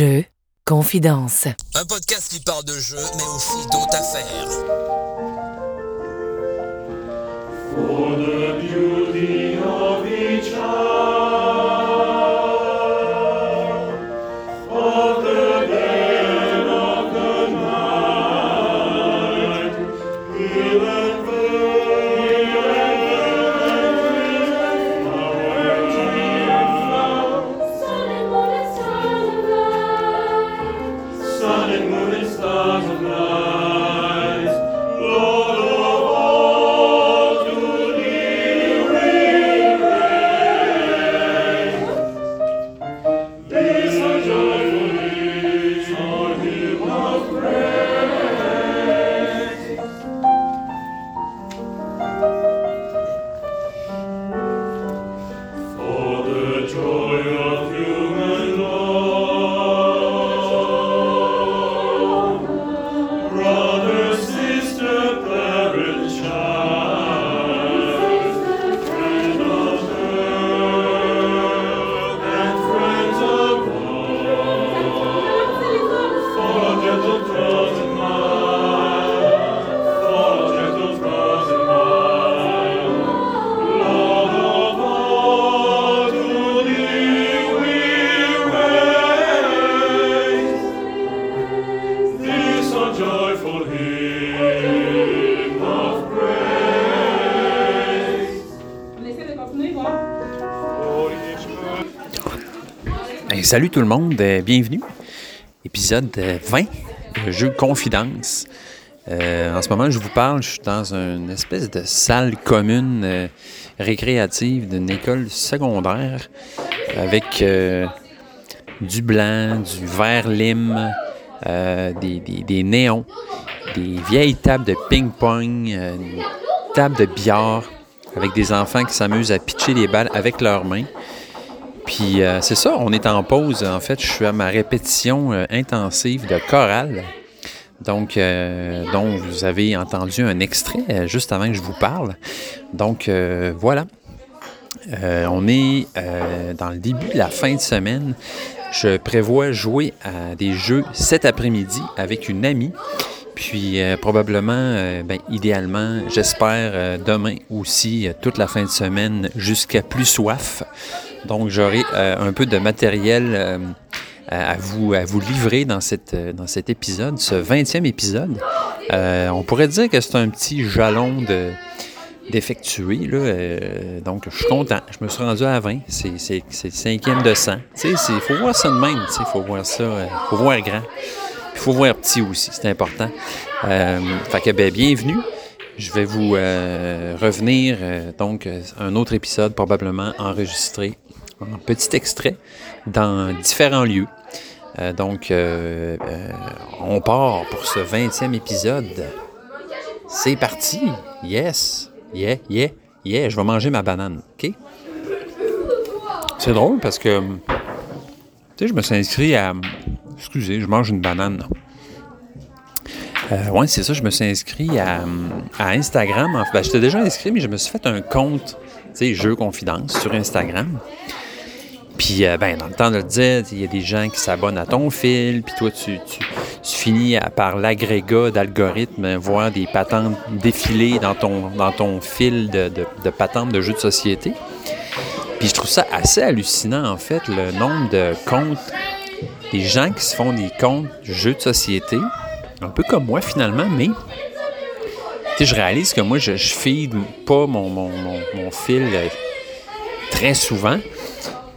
Jeux, confidence. Un podcast qui parle de jeux, mais aussi d'autres affaires. For the beauty Salut tout le monde, euh, bienvenue. Épisode euh, 20 de Jeu Confidence. Euh, en ce moment, je vous parle, je suis dans une espèce de salle commune euh, récréative d'une école secondaire avec euh, du blanc, du vert lime, euh, des, des- des néons, des vieilles tables de ping-pong, euh, une table de billard avec des enfants qui s'amusent à pitcher des balles avec leurs mains. Puis euh, c'est ça, on est en pause. En fait, je suis à ma répétition euh, intensive de chorale. Donc, euh, dont vous avez entendu un extrait juste avant que je vous parle. Donc, voilà. On est dans le début de la fin de semaine. Je prévois jouer à des jeux cet après-midi avec une amie. Puis probablement, ben, idéalement, j'espère demain aussi, toute la fin de semaine, jusqu'à plus soif. Donc j'aurai euh, un peu de matériel euh, à, vous, à vous livrer dans, cette, euh, dans cet épisode, ce 20e épisode. Euh, on pourrait dire que c'est un petit jalon de d'effectuer. Là, euh, donc, je suis content. Je me suis rendu à 20. C'est, c'est, c'est le cinquième de 100. Il faut voir ça de même. Il faut voir ça. Il faut voir grand. Il faut voir petit aussi. C'est important. Euh, fait que, ben, bienvenue. Je vais vous euh, revenir. euh, donc, euh, un autre épisode probablement enregistré en petit extrait dans différents lieux. Euh, donc, euh, euh, on part pour ce 20e épisode. C'est parti! Yes! Yeah, yeah, yeah! Je vais manger ma banane, OK? C'est drôle parce que, tu sais, je me suis inscrit à... Excusez, je mange une banane. Ouais, c'est ça, je me suis inscrit à, Instagram. Ben, j'étais déjà inscrit, mais je me suis fait un compte, tu sais, Jeux Confidence sur Instagram. Puis, euh, ben, dans le temps de le dire, il y a des gens qui s'abonnent à ton fil, puis toi, tu, finis par l'agrégat d'algorithmes, voir des patentes défiler dans ton, fil de, de, patentes de jeux de société. Puis, je trouve ça assez hallucinant, en fait, le nombre de comptes, des gens qui se font des comptes jeux de société, un peu comme moi, finalement, mais je réalise que moi, je, je feed pas mon, mon, mon, mon fil euh, très souvent.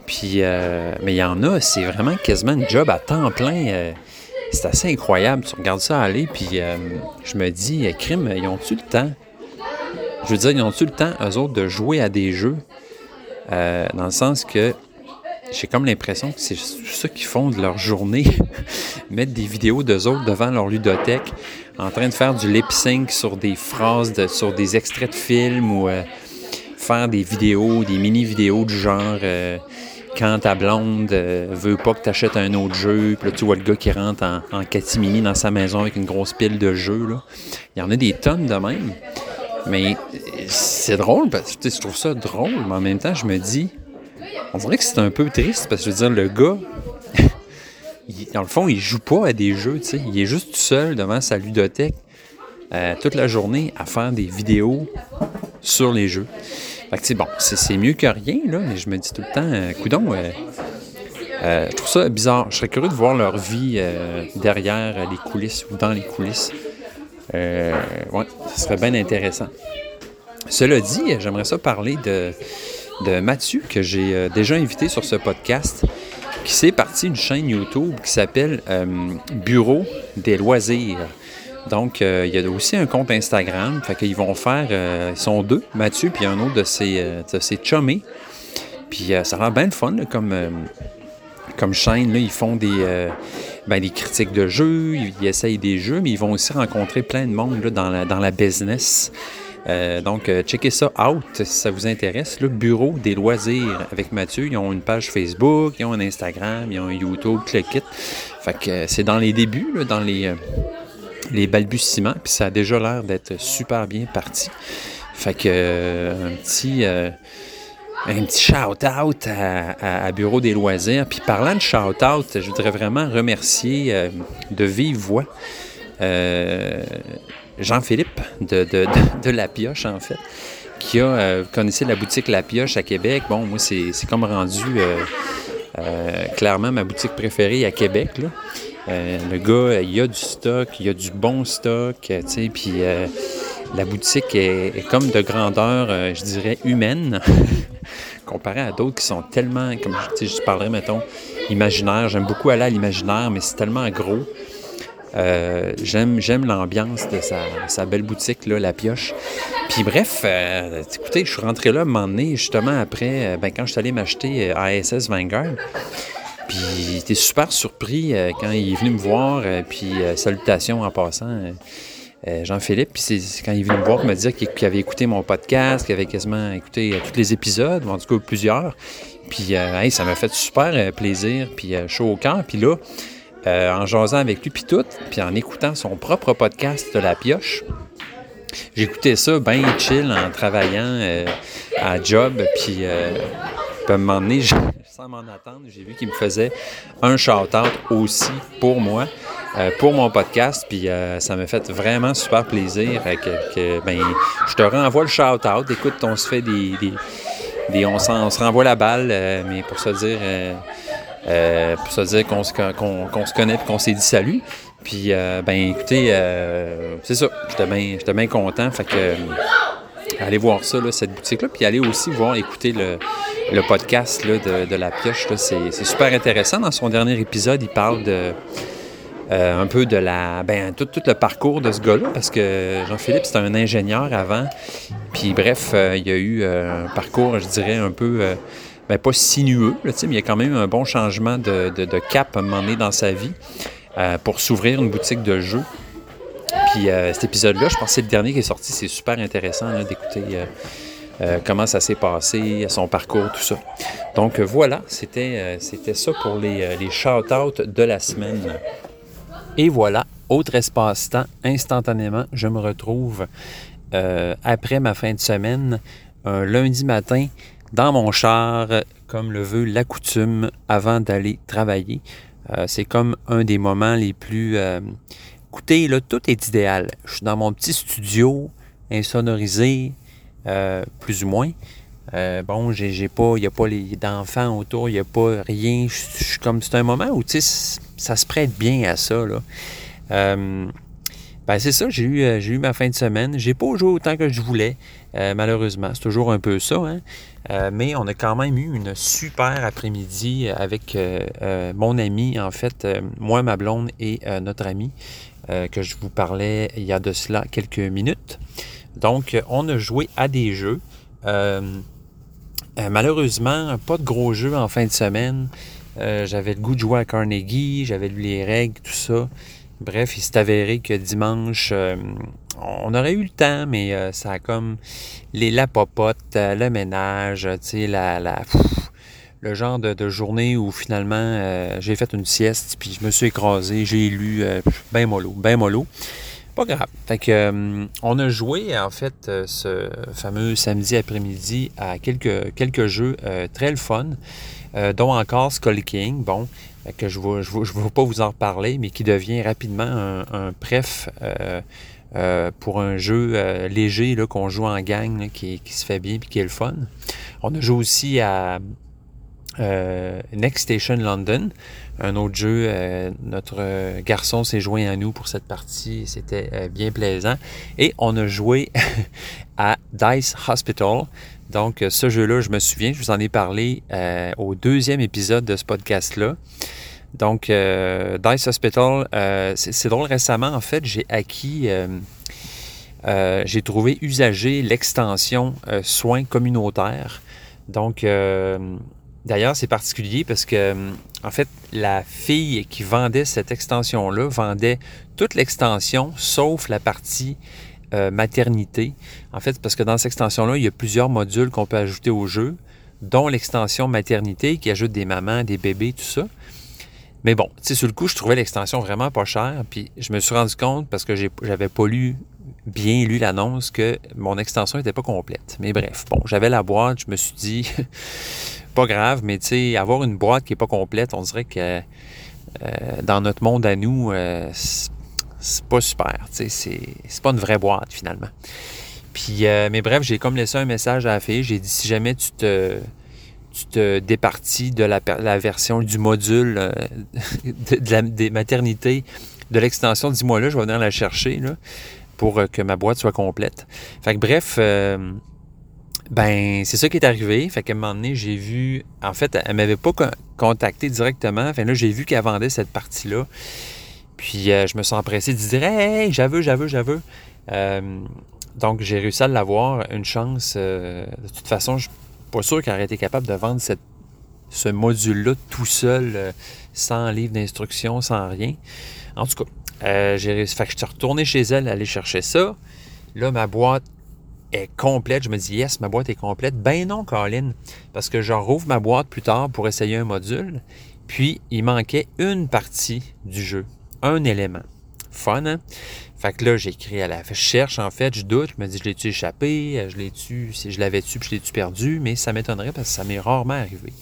Puis, euh, mais il y en a, c'est vraiment quasiment une job à temps plein. euh, c'est assez incroyable. Tu regardes ça aller, puis euh, je me dis, crime, ils ont-tu le temps? Je veux dire, ils ont-tu le temps, eux autres, de jouer à des jeux? Dans le sens que j'ai comme l'impression que c'est ça qu'ils font de leur journée. Mettre des vidéos d'eux autres devant leur ludothèque, en train de faire du lip sync sur des phrases, de- sur des extraits de films ou faire des vidéos, des mini-vidéos du genre quand ta blonde euh, veut pas que tu achètes un autre jeu, puis là tu vois le gars qui rentre en, catimini dans sa maison avec une grosse pile de jeux. Il y en a des tonnes de même. Mais euh, c'est drôle, parce que je trouve ça drôle, mais en même temps, je me dis, on dirait que c'est un peu triste, parce que je veux dire, le gars, il- dans le fond, il joue pas à des jeux, tu sais. Il est juste tout seul devant sa ludothèque euh, toute la journée à faire des vidéos sur les jeux. Fait bon, c'est mieux que rien, mais je me dis tout le temps, euh, coudon, euh, euh, je trouve ça bizarre. Je serais curieux de voir leur vie euh, derrière les coulisses ou dans les coulisses. Ouais, ce serait bien intéressant. Cela dit, j'aimerais ça parler de, de Mathieu, que j'ai déjà invité sur ce podcast, qui s'est parti une chaîne YouTube qui s'appelle Bureau des loisirs. Donc, euh, il y a aussi un compte Instagram. Fait qu'ils vont faire. euh, ils sont deux, Mathieu, puis un autre de ses, euh, de. Puis euh, ça l'air bien le fun, là, comme, comme chaîne. Là, ils font des, ben, des critiques de jeux, ils, essayent des jeux, mais ils vont aussi rencontrer plein de monde là, dans, la, dans la business. Donc, euh, checkez ça out si ça vous intéresse. Le Bureau des loisirs avec Mathieu. Ils ont une page Facebook, ils ont un Instagram, ils ont un YouTube, click it. Fait que c'est dans les débuts, là, dans les, les balbutiements, puis ça a déjà l'air d'être super bien parti. Fait que euh, un petit. euh, un petit shout-out à, Bureau des loisirs. Puis parlant de shout-out, je voudrais vraiment remercier euh, de vive voix Jean-Philippe de, La Pioche, en fait, qui a, vous connaissez la boutique La Pioche à Québec. Bon, moi, c'est comme rendu clairement ma boutique préférée à Québec. là. Euh, le gars, il y a du stock, il y a du bon stock, euh, tu sais, puis euh, la boutique est, comme de grandeur, euh, je dirais, humaine, comparé à d'autres qui sont tellement, comme tu sais, je parlerais, mettons, imaginaire. J'aime beaucoup aller à l'imaginaire, mais c'est tellement gros. Euh, j'aime, j'aime l'ambiance de sa, belle boutique, là, La Pioche. Puis bref, euh, écoutez, je suis rentré là un moment donné, justement après, euh, ben, quand je suis allé m'acheter euh, ASS Vanguard. Puis il était super surpris euh, quand il est venu me voir. euh, puis euh, salutations en passant, Jean-Philippe. Puis c'est quand il est venu me voir, il m'a dit qu'il avait écouté mon podcast, qu'il avait quasiment écouté tous les épisodes, en tout cas plusieurs. Puis ça m'a fait super plaisir, puis chaud au cœur. Puis là, en jasant avec lui, puis tout, puis en écoutant son propre podcast de La Pioche, j'écoutais ça bien chill en travaillant à job, puis à un moment donné, sans m'en attendre, j'ai vu qu'il me faisait un shout-out aussi pour moi, euh, pour mon podcast, puis euh, ça m'a fait vraiment super plaisir. euh, que, ben, je te renvoie le shout-out. Écoute, on se fait des... on, se renvoie la balle, mais pour se dire... pour se dire qu'on se, se connaît et qu'on s'est dit salut. Puis, ben écoutez, c'est ça. J'étais bien bien content. Fait que, allez voir ça, là, cette boutique-là. Puis allez aussi voir, écouter le, le podcast là, de, de La Pioche. C'est super intéressant. Dans son dernier épisode, il parle de. euh, un peu de la ben tout, tout le parcours de ce gars-là parce que Jean-Philippe c'était un ingénieur avant puis bref euh, il y a eu euh, un parcours je dirais un peu ben, pas sinueux mais il y a quand même eu un bon changement de, de- de cap à un moment donné dans sa vie pour s'ouvrir une boutique de jeux puis euh, cet épisode-là je pense que c'est le dernier qui est sorti c'est super intéressant d'écouter euh, euh, comment ça s'est passé, son parcours, tout ça. Donc voilà, c'était c'était ça pour les, les shout-outs de la semaine. Et voilà, autre espace-temps, instantanément, je me retrouve après ma fin de semaine, un lundi matin, dans mon char, comme le veut la coutume, avant d'aller travailler. C'est comme un des moments les plus... Écoutez, là, tout est idéal. Je suis dans mon petit studio, insonorisé, euh, plus ou moins. Euh, bon, j'ai pas, il n'y a pas d'enfants autour, il n'y a pas rien. Je suis comme, c'est un moment où, tu ça se prête bien à ça. Euh, ben, c'est ça, j'ai eu, j'ai eu ma fin de semaine. J'ai pas joué autant que je voulais, malheureusement. C'est toujours un peu ça, hein. Mais on a quand même eu une super après-midi avec mon ami, en fait, moi, ma blonde et notre ami, euh, que je vous parlais il y a de cela quelques minutes. Donc, on a joué à des jeux. Euh, euh, malheureusement, pas de gros jeux en fin de semaine. Euh, j'avais le goût de jouer à Carnegie, j'avais lu les règles, tout ça. Bref, il s'est avéré que dimanche, on aurait eu le temps, mais ça a comme les, la popote, euh, le ménage, tu sais, la, la, le genre de, journée où finalement euh, j'ai fait une sieste, puis je me suis écrasé, j'ai lu euh, ben mollo, ben mollo. Pas grave. Fait euh, on a joué, en fait, ce fameux samedi après-midi à quelques, jeux très le fun, dont encore Skull King, bon, que je ne je vais- pas vous en reparler, mais qui devient rapidement un, euh, pour un jeu léger qu'on joue en gang, qui, qui se fait bien et qui est le fun. On a joué aussi à euh, Next Station London, un autre jeu. euh, notre euh, garçon s'est joint à nous pour cette partie. C'était euh, bien plaisant. Et on a joué à Dice Hospital. Donc, euh, ce jeu-là, je me souviens, je vous en ai parlé au deuxième épisode de ce podcast-là. Donc, Dice Hospital, c'est drôle, récemment, en fait, j'ai acquis, j'ai trouvé usagé l'extension soins communautaires. Donc, d'ailleurs, c'est particulier parce que, euh, en fait, la fille qui vendait cette extension-là vendait toute l'extension sauf la partie euh, maternité. En fait, parce que dans cette extension-là, il y a plusieurs modules qu'on peut ajouter au jeu, dont l'extension maternité qui ajoute des mamans, des bébés, tout ça. Mais bon, tu sais, sur le coup, je trouvais l'extension vraiment pas chère. Puis je me suis rendu compte, parce que j'avais pas lu, bien lu l'annonce, que mon extension n'était pas complète. Mais bref, bon, j'avais la boîte, je me suis dit, pas grave, mais tu sais, avoir une boîte qui est pas complète, on dirait que euh, dans notre monde à nous, euh, c'est pas super. Tu sais, c'est pas une vraie boîte finalement. Puis, euh, mais bref, j'ai comme laissé un message à la fille. J'ai dit si jamais tu te, tu te départis de la, version du module de, la, des maternités de l'extension, dis-moi là, je vais venir la chercher là, pour que ma boîte soit complète. Fait que bref, ben c'est ça qui est arrivé. Fait qu'à un moment donné, j'ai vu. En fait, elle m'avait pas con- contacté directement. Fait là, j'ai vu qu'elle vendait cette partie-là. Puis euh, je me suis empressé de dire Hey, j'aveux, j'aveux, j'aveux. Euh, donc j'ai réussi à l'avoir. Une chance. euh, de toute façon, je suis pas sûr qu'elle aurait été capable de vendre ce module-là tout seul, sans livre d'instruction, sans rien. En tout cas, j'ai réussi. Fait que je suis retourné chez elle aller chercher ça. Là, ma boîte est complète. Je me dis, yes, ma boîte est complète. Ben non, Colin, parce que je rouvre ma boîte plus tard pour essayer un module. Puis, il manquait une partie du jeu, un élément. Fun, hein? Fait que là, j'écris à la. Je cherche, en fait, je doute. Je me dis, je l'ai-tu échappé? Je l'ai-tu. Si je l'avais-tu, puis je l'ai-tu perdu? Mais ça m'étonnerait parce que ça m'est rarement arrivé.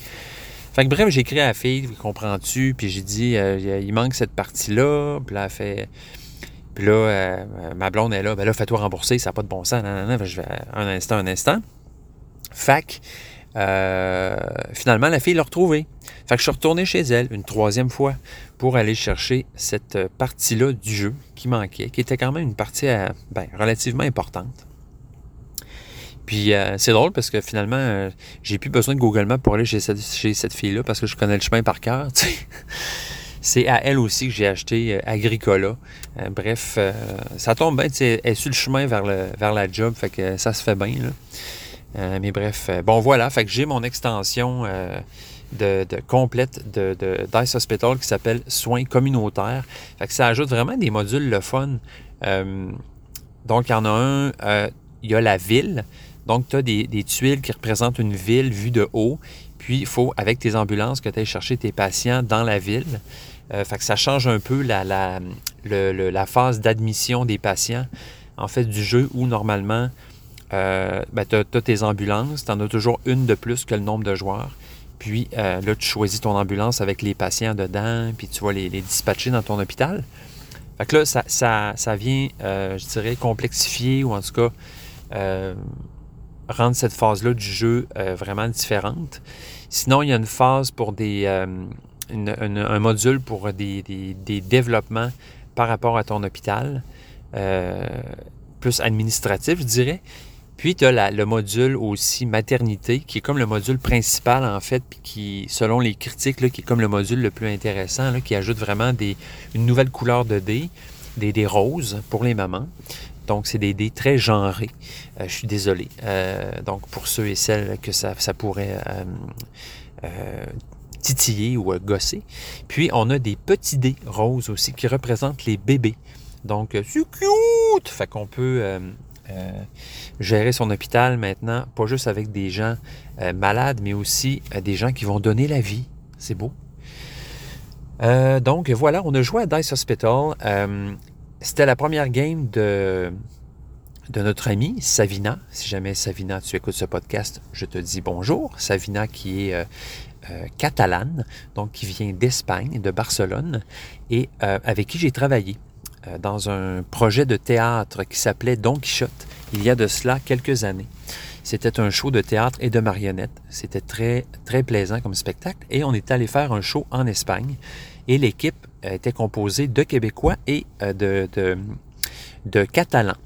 Fait que bref, j'ai écrit à la fille, comprends-tu? Puis j'ai dit, euh, il manque cette partie-là. Puis là, elle fait. Puis là, euh, ma blonde est là, ben là, fais-toi rembourser, ça n'a pas de bon sens. Que je vais, un instant, un instant. Fac, euh, finalement, la fille l'a retrouvée. Fait que je suis retourné chez elle une troisième fois pour aller chercher cette partie-là du jeu qui manquait, qui était quand même une partie euh, ben, relativement importante. Puis c'est drôle parce que finalement, euh, j'ai plus besoin de Google Maps pour aller chez cette, chez cette fille-là parce que je connais le chemin par cœur. C'est à elle aussi que j'ai acheté euh, Agricola. Euh, bref, euh, ça tombe bien, elle est sur le chemin vers, la job, fait que ça se fait bien. Là. Mais bref, bon voilà, fait que j'ai mon extension de, complète de, Dice Hospital qui s'appelle Soins communautaires. Fait que ça ajoute vraiment des modules le fun. Donc, il y en a un, il y a la ville. Donc, tu as des, des tuiles qui représentent une ville vue de haut. Puis, il faut, avec tes ambulances, que tu ailles chercher tes patients dans la ville. Euh, fait que ça change un peu la, phase d'admission des patients, en fait, du jeu où normalement, euh, ben, tu as, tes ambulances, tu en as toujours une de plus que le nombre de joueurs. Puis euh, là, tu choisis ton ambulance avec les patients dedans, puis tu vas les, les dispatcher dans ton hôpital. Fait que là, ça, ça, ça vient, je dirais, complexifier ou en tout cas rendre cette phase-là du jeu vraiment différente. Sinon, il y a une phase pour des. Un module pour des, des- des développements par rapport à ton hôpital, euh, plus administratif, je dirais. Puis, tu as le module aussi maternité, qui est comme le module principal, en fait, puis qui, selon les critiques, là, qui est comme le module le plus intéressant, là, qui ajoute vraiment des, une nouvelle couleur de dés, des dés roses pour les mamans. Donc, c'est des dés très genrés. Euh, je suis désolé. Euh, donc, pour ceux et celles que ça, ça pourrait titiller ou euh, gosser. Puis, on a des petits dés roses aussi qui représentent les bébés. Donc, euh, c'est cute! Fait qu'on peut euh, gérer son hôpital maintenant, pas juste avec des gens malades, mais aussi des gens qui vont donner la vie. C'est beau. Donc voilà, on a joué à Dice Hospital. C'était la première game de, de notre ami Savina. Si jamais Savina, tu écoutes ce podcast, je te dis bonjour. Savina qui est euh, euh, catalane, donc qui vient d'Espagne, de Barcelone, et euh, avec qui j'ai travaillé euh, dans un projet de théâtre qui s'appelait Don Quichotte il y a de cela quelques années. C'était un show de théâtre et de marionnettes. C'était très, très plaisant comme spectacle. Et on est allé faire un show en Espagne. Et l'équipe était composée de Québécois et euh, de, de Catalans.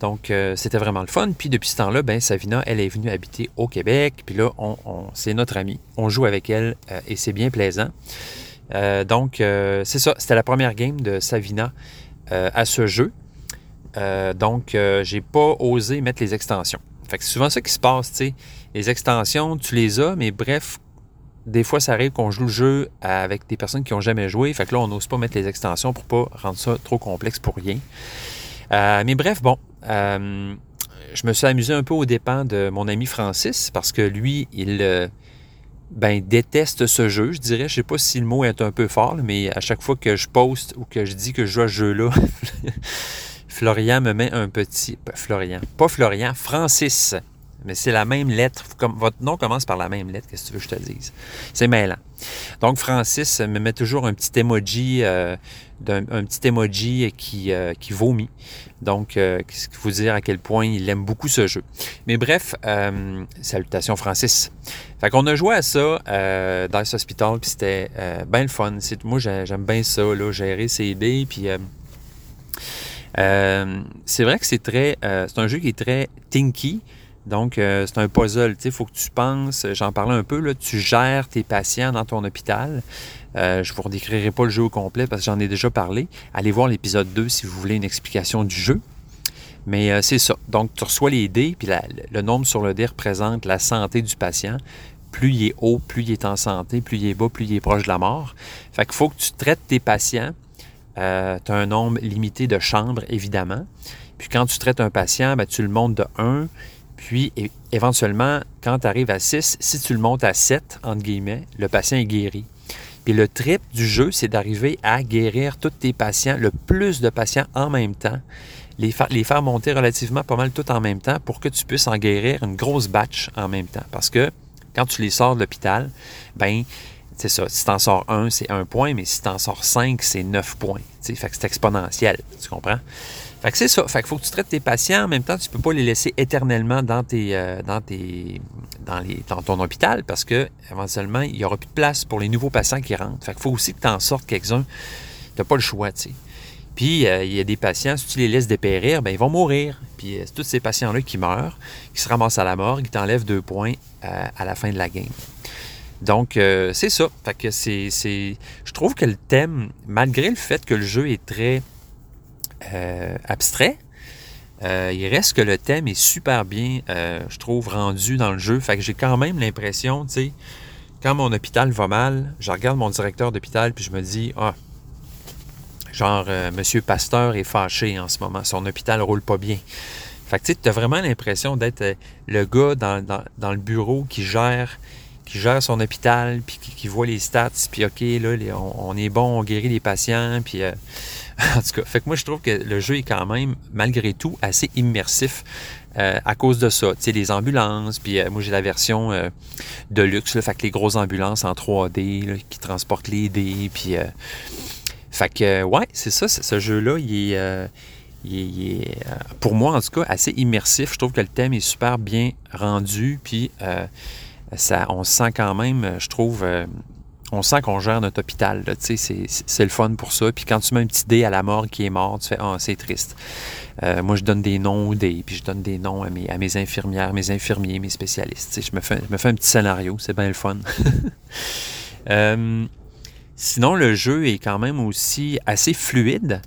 Donc, euh, c'était vraiment le fun. Puis, depuis ce temps-là, ben, Savina, elle est venue habiter au Québec. Puis là, c'est notre amie. On joue avec elle euh, et c'est bien plaisant. Euh, donc, c'est ça. C'était la première game de Savina à ce jeu. Donc, j'ai pas osé mettre les extensions. Fait que c'est souvent ça qui se passe, tu sais. Les extensions, tu les as, mais bref, des fois, ça arrive qu'on joue le jeu avec des personnes qui n'ont jamais joué. Fait que là, on n'ose pas mettre les extensions pour pas rendre ça trop complexe pour rien. Mais bref, bon, euh, je me suis amusé un peu aux dépens de mon ami Francis parce que lui, il euh, ben, déteste ce jeu, je dirais. Je sais pas si le mot est un peu fort, mais à chaque fois que je poste ou que je dis que je joue à ce jeu-là, Florian me met un petit. Florian, pas Florian, Francis. Mais c'est la même lettre. Votre nom commence par la même lettre, qu'est-ce que tu veux que je te dise? C'est mêlant. Donc, Francis me met toujours un petit emoji, euh, d'un- un petit emoji qui, euh, qui vomit. Donc, euh, ce qui vous dire à quel point il aime beaucoup ce jeu. Mais bref, euh, salutations Francis. Fait qu'on a joué à ça euh, dans hospital, puis c'était bien le fun. Moi, j'ai- j'aime bien ça, là, gérer ses puis... c'est vrai que c'est très, c'est un jeu qui est très tinky. Donc, euh, c'est un puzzle. Il faut que tu penses, j'en parlais un peu, là, tu gères tes patients dans ton hôpital. Euh, je ne vous redécrirai pas le jeu au complet parce que j'en ai déjà parlé. Allez voir l'épisode 2 si vous voulez une explication du jeu. Mais euh, c'est ça. Donc, tu reçois les dés, puis le nombre sur le dé représente la santé du patient. Plus il est haut, plus il est en santé, plus il est bas, plus il est proche de la mort. Fait qu'il faut que tu traites tes patients. tu as un nombre limité de chambres, évidemment. Puis quand tu traites un patient, ben, tu le montes de 1. Puis éventuellement, quand tu arrives à 6, si tu le montes à 7, entre guillemets, le patient est guéri. Puis le trip du jeu, c'est d'arriver à guérir tous tes patients, le plus de patients en même temps, les, fa- les faire monter relativement pas mal tout en même temps pour que tu puisses en guérir une grosse batch en même temps. Parce que quand tu les sors de l'hôpital, ben c'est ça. Si tu en sors un, c'est un point, mais si tu en sors cinq, c'est neuf points. Fait que c'est exponentiel. Tu comprends? Fait que c'est ça. Fait qu'il faut que tu traites tes patients. En même temps, tu peux pas les laisser éternellement dans, tes, euh, dans, ton hôpital parce que éventuellement, il n'y aura plus de place pour les nouveaux patients qui rentrent. Fait qu'il faut aussi que tu en sortes quelques-uns. Tu n'as pas le choix, tu sais. Puis, euh, il y a des patients, si tu les laisses dépérir, ben, ils vont mourir. Puis, euh, c'est tous ces patients-là qui meurent, qui se ramassent à la morgue, qui t'enlèvent deux points à la fin de la game. Donc, c'est ça. Fait que c'est- Je trouve que le thème, malgré le fait que le jeu est très euh, abstrait, euh, il reste que le thème est super bien, euh, je trouve, rendu dans le jeu. Fait que j'ai quand même l'impression, tu sais, quand mon hôpital va mal, je regarde mon directeur d'hôpital puis je me dis, ah, genre, Monsieur Pasteur est fâché en ce moment, son hôpital roule pas bien. Fait que tu as vraiment l'impression d'être le gars dans le bureau qui gère qui gère son hôpital, puis qui, voit les stats, puis OK, là, on, est bon, on guérit les patients, puis euh, en tout cas, fait que moi, je trouve que le jeu est quand même, malgré tout, assez immersif euh, à cause de ça. Tu sais, les ambulances, puis euh, moi, j'ai la version de luxe, fait que les grosses ambulances en 3D là, qui transportent les dés, puis... fait que, ouais, c'est ça, ce jeu-là, il est... il est- pour moi, en tout cas, assez immersif. Je trouve que le thème est super bien rendu, puis on se sent quand même, euh, je trouve, euh, on sent qu'on gère notre hôpital. c'est, le fun pour ça. Puis quand tu mets un petit dé à la mort qui est mort, tu fais Ah, c'est triste. Euh, moi, je donne des noms aux dés, puis je donne des noms à mes, à mes infirmières, mes infirmiers, mes spécialistes. Je, me fais, je me fais un petit scénario, c'est bien le fun. Sinon, le jeu est quand même aussi assez fluide.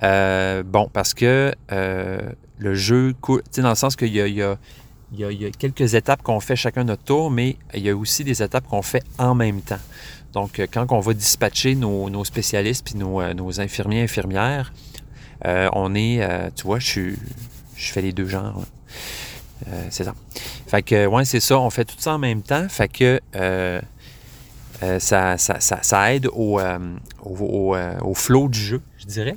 Bon, parce que le jeu, dans le sens qu'il il y a- il y a- quelques étapes qu'on fait chacun notre tour, mais il y a aussi des étapes qu'on fait en même temps. Donc, euh, quand on va dispatcher nos, spécialistes puis nos, euh, nos infirmiers, infirmières, euh, on est, tu vois, je, je fais les deux genres. c'est ça. Fait que, ouais, c'est ça, on fait tout ça en même temps. Fait que ça, aide au, au, du jeu, je dirais.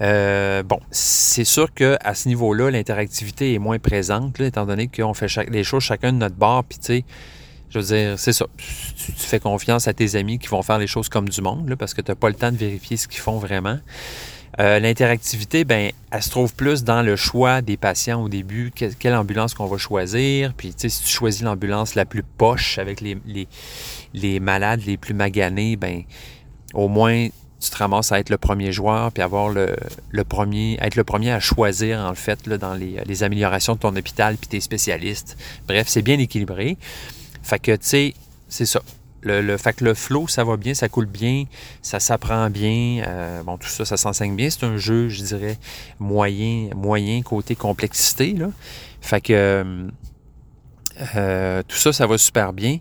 Euh, bon, c'est sûr que à ce niveau-là, l'interactivité est moins présente, là, étant donné qu'on fait les choses chacun de notre bord, puis tu sais, je veux dire, c'est ça. Tu, fais confiance à tes amis qui vont faire les choses comme du monde, parce que tu n'as pas le temps de vérifier ce qu'ils font vraiment. Euh, L'interactivité, ben, elle se trouve plus dans le choix des patients au début, que- quelle ambulance qu'on va choisir. Puis, tu sais, si tu choisis l'ambulance la plus poche avec les, les, les malades les plus maganés, ben, au moins, tu te ramasses à être le premier joueur, puis avoir le, le premier, être le premier à choisir, en fait, là, dans les, les améliorations de ton hôpital, puis tes spécialistes. Bref, c'est bien équilibré. Fait que, tu sais, c'est ça. Le, fait que le flow, ça va bien, ça coule bien, ça s'apprend bien. euh, bon, tout ça, ça s'enseigne bien. C'est un jeu, je dirais, moyen, moyen côté complexité. Là. Fait que euh, euh, tout ça, ça va super bien.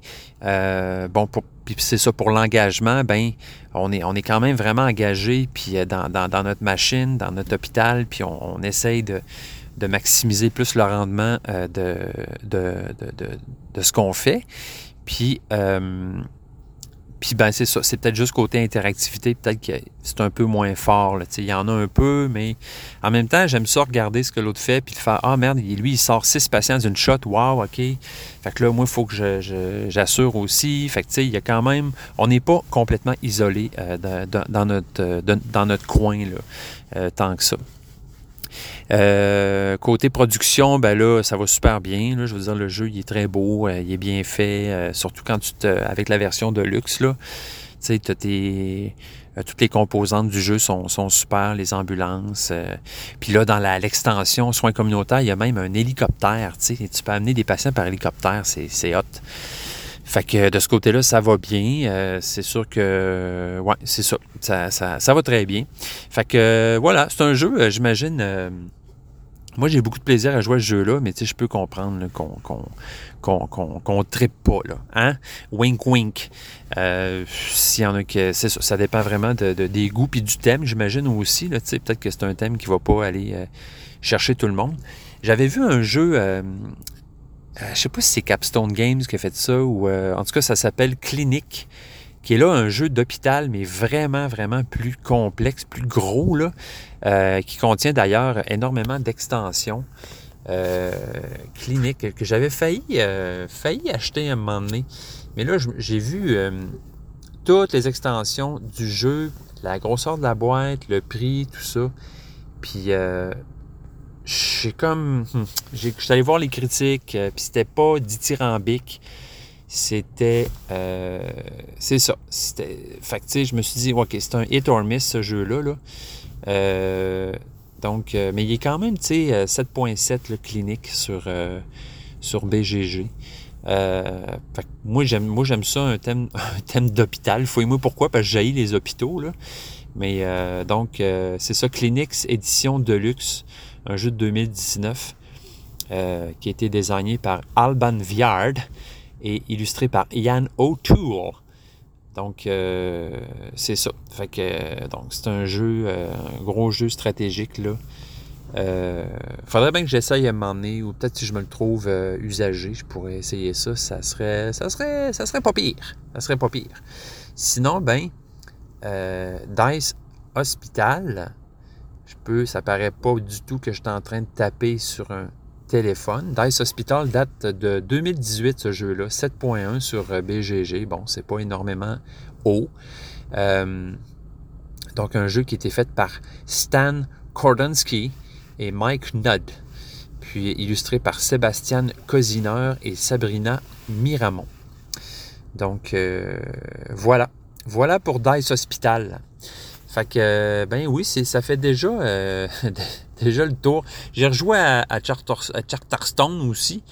Bon, pour, puis c'est ça pour l'engagement, ben, on est, on est quand même vraiment engagé puis euh, dans, dans, notre machine, dans notre hôpital, puis on, essaye de, de maximiser plus le rendement euh, de, de, de ce qu'on fait. Puis, euh, puis ben c'est ça, c'est peut-être juste côté interactivité, peut-être que c'est un peu moins fort. là, Il y en a un peu, mais en même temps, j'aime ça regarder ce que l'autre fait, puis de faire Ah merde, lui, il sort six patients d'une shot, wow, ok. Fait que là, moi, il faut que j'assure aussi. Fait que tu sais, il y a quand même. On n'est pas complètement isolé euh, dans, notre, euh, dans notre coin, là, euh, tant que ça. Euh, côté production, ben là, ça va super bien. là. je veux dire, le jeu, il est très beau, euh, il est bien fait, euh, surtout quand tu te, avec la version de luxe, là, tu sais, tes, toutes les composantes du jeu sont, sont super, les ambulances. puis là, dans l'extension soins communautaires, il y a même un hélicoptère, tu peux amener des patients par hélicoptère, c'est hot. Fait que de ce côté-là, ça va bien. Euh, c'est sûr que, ouais, c'est ça. Ça, ça. ça va très bien. Fait que, voilà, c'est un jeu, j'imagine. Moi, j'ai beaucoup de plaisir à jouer à ce jeu-là, mais tu sais, je peux comprendre qu'on qu'on qu'on trippe pas, là. Hein? Wink, wink. Euh, S'il y en a que. Ça, ça dépend vraiment de, de- des goûts puis du thème, j'imagine aussi. Peut-être que c'est un thème qui va pas aller euh, chercher tout le monde. J'avais vu un jeu. euh, euh, je sais pas si c'est Capstone Games qui a fait ça ou en tout cas ça s'appelle Clinique qui est là un jeu d'hôpital mais vraiment vraiment plus complexe, plus gros là, euh, qui contient d'ailleurs énormément d'extensions. Euh, clinique que j'avais failli euh, failli acheter à un moment donné. Mais là j'ai vu toutes les extensions du jeu, la grosseur de la boîte, le prix, tout ça. Puis j'ai comme. hmm, suis allé voir les critiques, puis c'était pas dithyrambique. C'était. euh, c'est ça. C'était. Fait je me suis dit, OK, c'est un hit or miss, ce jeu-là. Là. Euh, donc, euh, mais il est quand même, tu sais, euh, 7.7 le clinique sur, sur BGG. Moi, j'aime, moi, j'aime ça, un thème, thème d'hôpital. Fouille-moi pourquoi, parce que j'haïs les hôpitaux, là. Mais donc, c'est ça, Clinics édition Deluxe, un jeu de 2019 euh, qui a été désigné par Alban Viard et illustré par Ian O'Toole. Donc, euh, c'est ça. Fait que, euh, donc, c'est un jeu, euh, un gros jeu stratégique, là. Euh, faudrait bien que j'essaye à donné, ou peut-être si je me le trouve usagé, je pourrais essayer ça. Ça serait, ça serait, ça serait pas pire. Ça serait pas pire. Sinon, ben, Dice Hospital, je peux, ça paraît pas du tout que je suis en train de taper sur un téléphone. Dice Hospital date de 2018, ce jeu-là, 7.1 sur euh, BGG. Bon, c'est pas énormément haut. Euh, donc, un jeu qui a été fait par Stan Kordonsky et Mike Nudd, puis illustré par Sébastien Cosiner et Sabrina Miramont. Donc, euh, voilà. Voilà pour Dice Hospital. Fait que, ben oui, ça fait déjà, déjà le tour. J'ai rejoué à, à, Charter- à Charterstone aussi,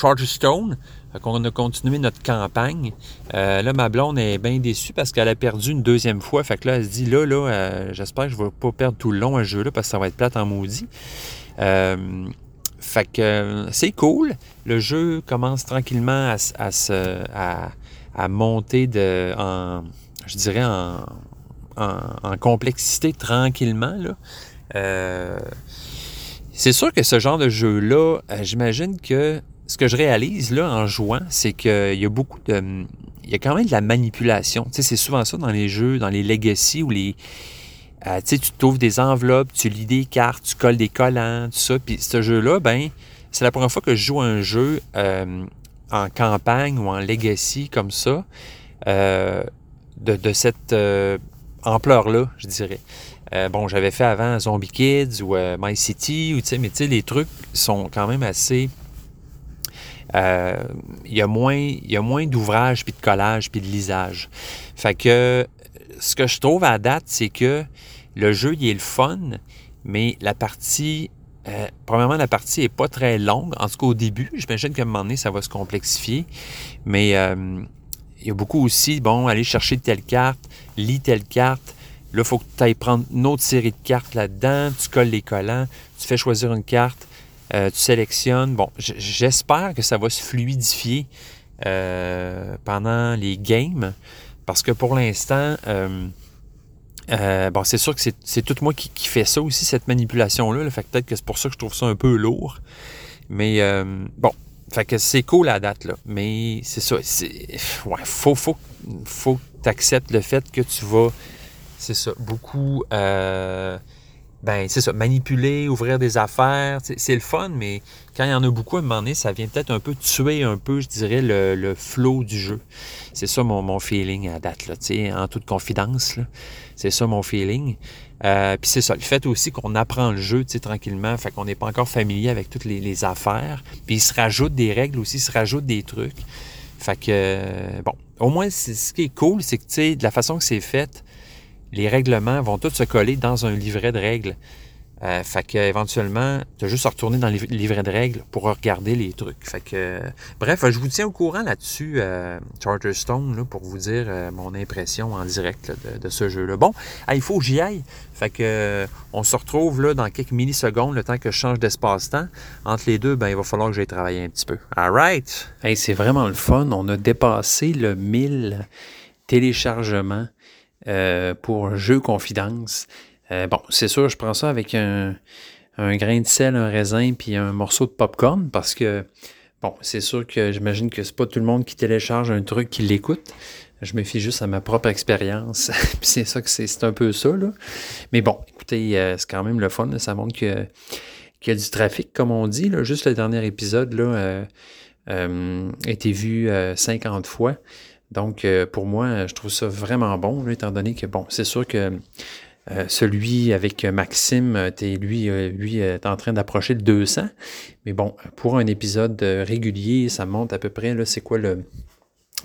Charterstone. Qu'on a continué notre campagne. Euh, là, ma blonde est bien déçue parce qu'elle a perdu une deuxième fois. Fait que là, elle se dit, là, là, euh, j'espère que je vais pas perdre tout le long à ce jeu-là parce que ça va être plate en maudit. Euh, fait que c'est cool. Le jeu commence tranquillement à, monter de, en, je dirais, en complexité tranquillement. Là. Euh, c'est sûr que ce genre de jeu-là, euh, j'imagine que ce que je réalise là en jouant, c'est qu'il y a beaucoup de. Il y a quand même de la manipulation. Tu sais, c'est souvent ça dans les jeux, dans les legacy ou les. euh, tu sais, tu trouves des enveloppes, tu lis des cartes, tu colles des collants, tout ça. Puis ce jeu-là, ben, c'est la première fois que je joue un jeu en campagne ou en legacy comme ça, de, cette ampleur-là, je dirais. Euh, bon, j'avais fait avant Zombie Kids ou euh, My City, ou, mais tu sais, les trucs sont quand même assez. Euh, Il y a moins, moins d'ouvrage, puis de collage, puis de lisage. Fait que ce que je trouve à date, c'est que le jeu, il est le fun, mais la partie premièrement, la partie est pas très longue, en tout cas au début. J'imagine qu'à un moment donné, ça va se complexifier. Mais il y a beaucoup aussi, bon, aller chercher telle carte, lis telle carte. Là, il faut que tu ailles prendre une autre série de cartes là-dedans. Tu colles les collants, tu fais choisir une carte, euh, tu sélectionnes. Bon, j'espère que ça va se fluidifier euh, pendant les games. Parce que pour l'instant, euh, bon, c'est sûr que c'est tout moi qui, qui fais ça aussi, cette manipulation-là. Là. Fait que peut-être que c'est pour ça que je trouve ça un peu lourd. Mais bon, fait que c'est cool la date, là. Mais c'est ça. Ouais, faut, faut, faut que tu acceptes le fait que tu vas, c'est ça, beaucoup, euh, ben, c'est ça, manipuler, ouvrir des affaires. C'est le fun, mais quand il y en a beaucoup à un moment donné, ça vient peut-être un peu tuer un peu, je dirais, le, le flow du jeu. C'est ça mon, mon feeling à date, là, en toute confidence. C'est ça mon feeling. Euh, Puis c'est ça, le fait aussi qu'on apprend le jeu, tranquillement, fait qu'on n'est pas encore familier avec toutes les, affaires. Puis il se rajoute des règles aussi, il se rajoute des trucs. Fait que, bon, au moins, ce qui est cool, c'est que, tu sais, de la façon que c'est fait, les règlements vont tous se coller dans un livret de règles. Euh, fait que éventuellement, tu as juste à retourner dans le liv- livret de règles pour regarder les trucs. Fait que, euh, bref, je vous tiens au courant là-dessus, euh, Charterstone, là, pour vous dire euh, mon impression en direct de, ce jeu-là. Bon, il faut que j'y aille. Fait que, euh, on se retrouve là dans quelques millisecondes, le temps que je change d'espace-temps. Entre les deux, ben, il va falloir que j'aille travailler un petit peu. All right! Hey, c'est vraiment le fun. On a dépassé le 1000 téléchargements euh, pour Jeux Confidence. Euh, bon, c'est sûr, je prends ça avec un, grain de sel, un raisin, puis un morceau de popcorn, parce que, bon, c'est sûr que j'imagine que c'est pas tout le monde qui télécharge un truc qui l'écoute. Je me fie juste à ma propre expérience. puis c'est ça que c'est, un peu ça, là. Mais bon, écoutez, euh, c'est quand même le fun. là. Ça montre que, qu'il y a du trafic, comme on dit. Là. Juste le dernier épisode, là, a été vu euh, 50 fois. Donc, euh, pour moi, je trouve ça vraiment bon, étant donné que, bon, c'est sûr que euh, celui avec Maxime, euh, t'es, lui, lui est en train d'approcher le 200. Mais bon, pour un épisode régulier, ça monte à peu près, là, c'est quoi le,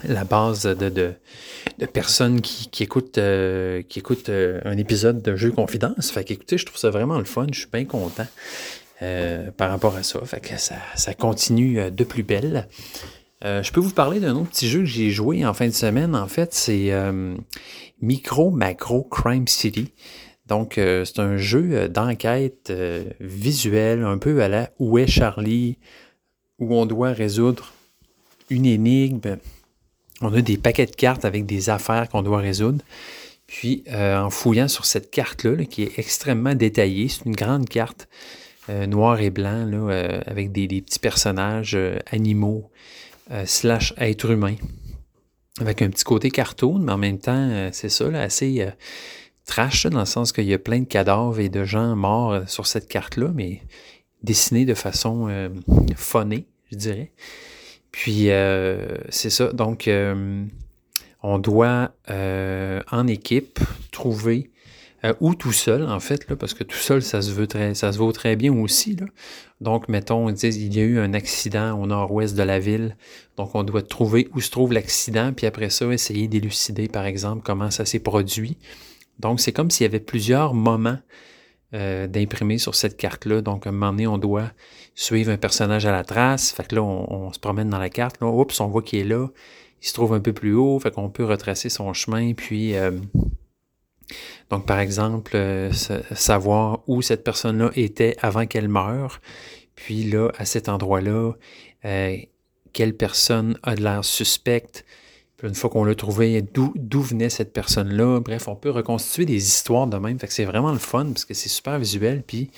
la base de, de, personnes qui, écoutent, qui écoutent un épisode de Jeu Confidence. Fait qu'écoutez, je trouve ça vraiment le fun. Je suis bien content par rapport à ça. Fait que ça, ça continue de plus belle. Euh, je peux vous parler d'un autre petit jeu que j'ai joué en fin de semaine. En fait, c'est euh, Micro Macro Crime City. Donc, euh, c'est un jeu d'enquête visuelle, un peu à la Où est Charlie, où on doit résoudre une énigme? On a des paquets de cartes avec des affaires qu'on doit résoudre. Puis, en fouillant sur cette carte-là, là, qui est extrêmement détaillée, c'est une grande carte euh, noir et blanc, là, avec des, petits personnages animaux, euh, slash êtres humains, avec un petit côté cartoon, mais en même temps, euh, c'est ça, là, assez euh, trash, dans le sens qu'il y a plein de cadavres et de gens morts sur cette carte-là, mais dessinés de façon phonée, je dirais. Puis, c'est ça, donc, on doit, en équipe, trouver euh, ou tout seul, en fait, là, parce que tout seul, ça se, veut très, ça se vaut très bien aussi. Là. Donc, mettons, on dit, il y a eu un accident au nord-ouest de la ville. Donc, on doit trouver où se trouve l'accident, puis après ça, essayer d'élucider, par exemple, comment ça s'est produit. Donc, c'est comme s'il y avait plusieurs moments euh, d'imprimer sur cette carte-là. Donc, à un moment donné, on doit suivre un personnage à la trace. Fait que là, on, on se promène dans la carte. Là, oups, on voit qu'il est là. Il se trouve un peu plus haut. Fait qu'on peut retracer son chemin, puis... euh, donc, par exemple, euh, sa- savoir où cette personne-là était avant qu'elle meure. Puis là, à cet endroit-là, euh, quelle personne a de l'air suspecte? Puis une fois qu'on l'a trouvé, d'où venait cette personne-là? Bref, on peut reconstituer des histoires de même. C'est vraiment le fun parce que c'est super visuel. Puis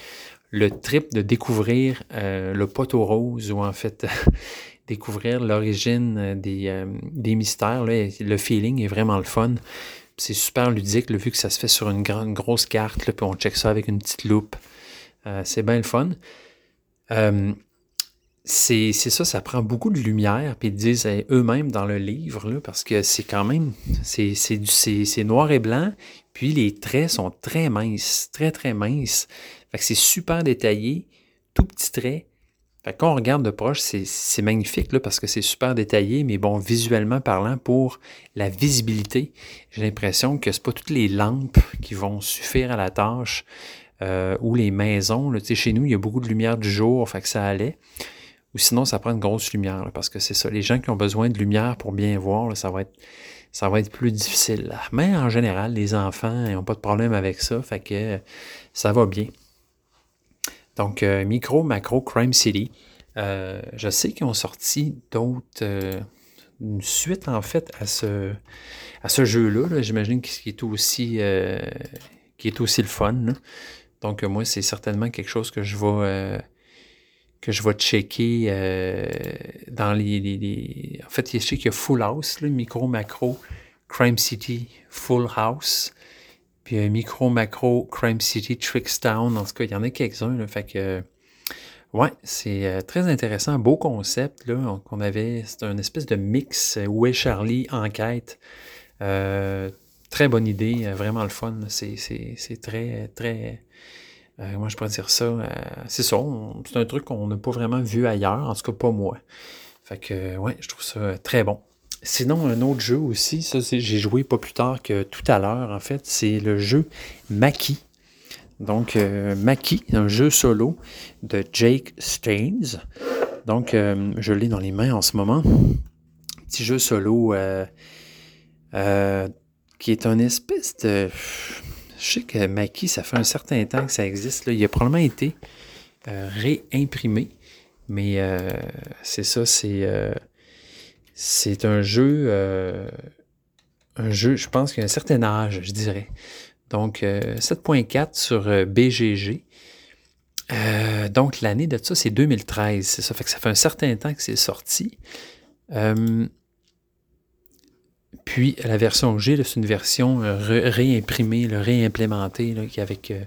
le trip de découvrir euh, le poteau rose ou en fait découvrir l'origine des, mystères, le feeling est vraiment le fun. C'est super ludique, là, vu que ça se fait sur une, grande, grosse carte, puis on check ça avec une petite loupe. Euh, c'est bien le fun. Euh, c'est ça, ça prend beaucoup de lumière, puis ils disent euh, eux-mêmes dans le livre, parce que c'est quand même, c'est noir et blanc, puis les traits sont très minces, très très minces. Fait c'est super détaillé, tout petit trait. Fait que quand on regarde de proche, c'est magnifique, là, parce que c'est super détaillé, mais bon, visuellement parlant, pour la visibilité, j'ai l'impression que c'est pas toutes les lampes qui vont suffire à la tâche, euh, ou les maisons, là. Chez nous, il y a beaucoup de lumière du jour, fait que ça allait. Ou sinon, ça prend une grosse lumière, là, parce que c'est ça. Les gens qui ont besoin de lumière pour bien voir, là, ça, va être, ça va être plus difficile. Mais en général, les enfants n'ont pas de problème avec ça, fait que ça va bien. Donc, euh, Micro, Macro, Crime City. Euh, je sais qu'ils ont sorti d'autres. euh, une suite, en fait, à ce, à ce jeu-là. là. J'imagine qu'il est aussi. qui est aussi le fun. Donc, moi, c'est certainement quelque chose que je vais. que je vais checker dans les, En fait, je sais qu'il y a Full House, Micro, Macro, Crime City, Full House. Puis Micro, Macro, Crime City, Trickstown. En tout cas, il y en a quelques-uns. Fait que. euh, Ouais, c'est euh, très intéressant. Beau concept là, on- qu'on avait. C'est un espèce de mix. euh, Où Charlie? Enquête. Très bonne idée. vraiment le fun. C'est très, très. euh, comment je pourrais dire ça? c'est ça. C'est un truc qu'on n'a pas vraiment vu ailleurs. En tout cas, pas moi. Fait que, ouais, je trouve ça très bon. Sinon, un autre jeu aussi, ça, j'ai joué pas plus tard que tout à l'heure, en fait, c'est le jeu Maki. Donc, euh, Maki, un jeu solo de Jake Staines. Donc, euh, je l'ai dans les mains en ce moment. Petit jeu solo euh, euh, qui est un espèce de. Je sais que Maki, ça fait un certain temps que ça existe. Il a probablement été euh, réimprimé. Mais c'est ça, c'est. Euh, c'est un jeu. euh, un jeu, je pense qu'il y a un certain âge, je dirais. Donc, euh, 7.4 sur euh, BGG. Euh, donc, l'année de ça, c'est 2013. C'est ça fait que ça fait un certain temps que c'est sorti. Euh, puis, la version G, c'est une version euh, ré- réimprimée, réimplémentée, qui, avec, euh,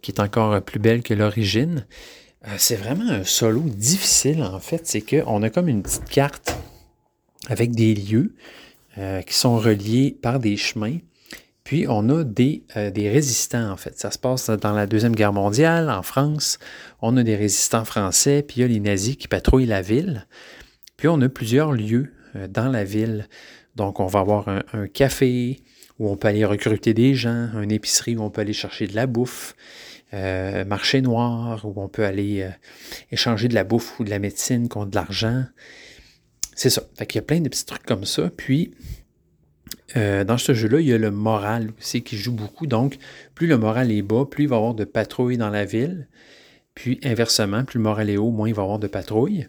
qui est encore euh, plus belle que l'origine. Euh, c'est vraiment un solo difficile, en fait. C'est qu'on a comme une petite carte avec des lieux euh, qui sont reliés par des chemins. Puis on a des, euh, des résistants, en fait. Ça se passe dans la Deuxième Guerre mondiale, en France. On a des résistants français, puis il y a les nazis qui patrouillent la ville. Puis on a plusieurs lieux euh, dans la ville. Donc on va avoir un, café où on peut aller recruter des gens, une épicerie où on peut aller chercher de la bouffe, marché noir où on peut aller échanger de la bouffe ou de la médecine contre de l'argent. C'est ça. Fait qu'il y a plein de petits trucs comme ça. Puis, euh, dans ce jeu-là, il y a le moral aussi qui joue beaucoup. Donc, plus le moral est bas, plus il va y avoir de patrouilles dans la ville. Puis, inversement, plus le moral est haut, moins il va y avoir de patrouilles.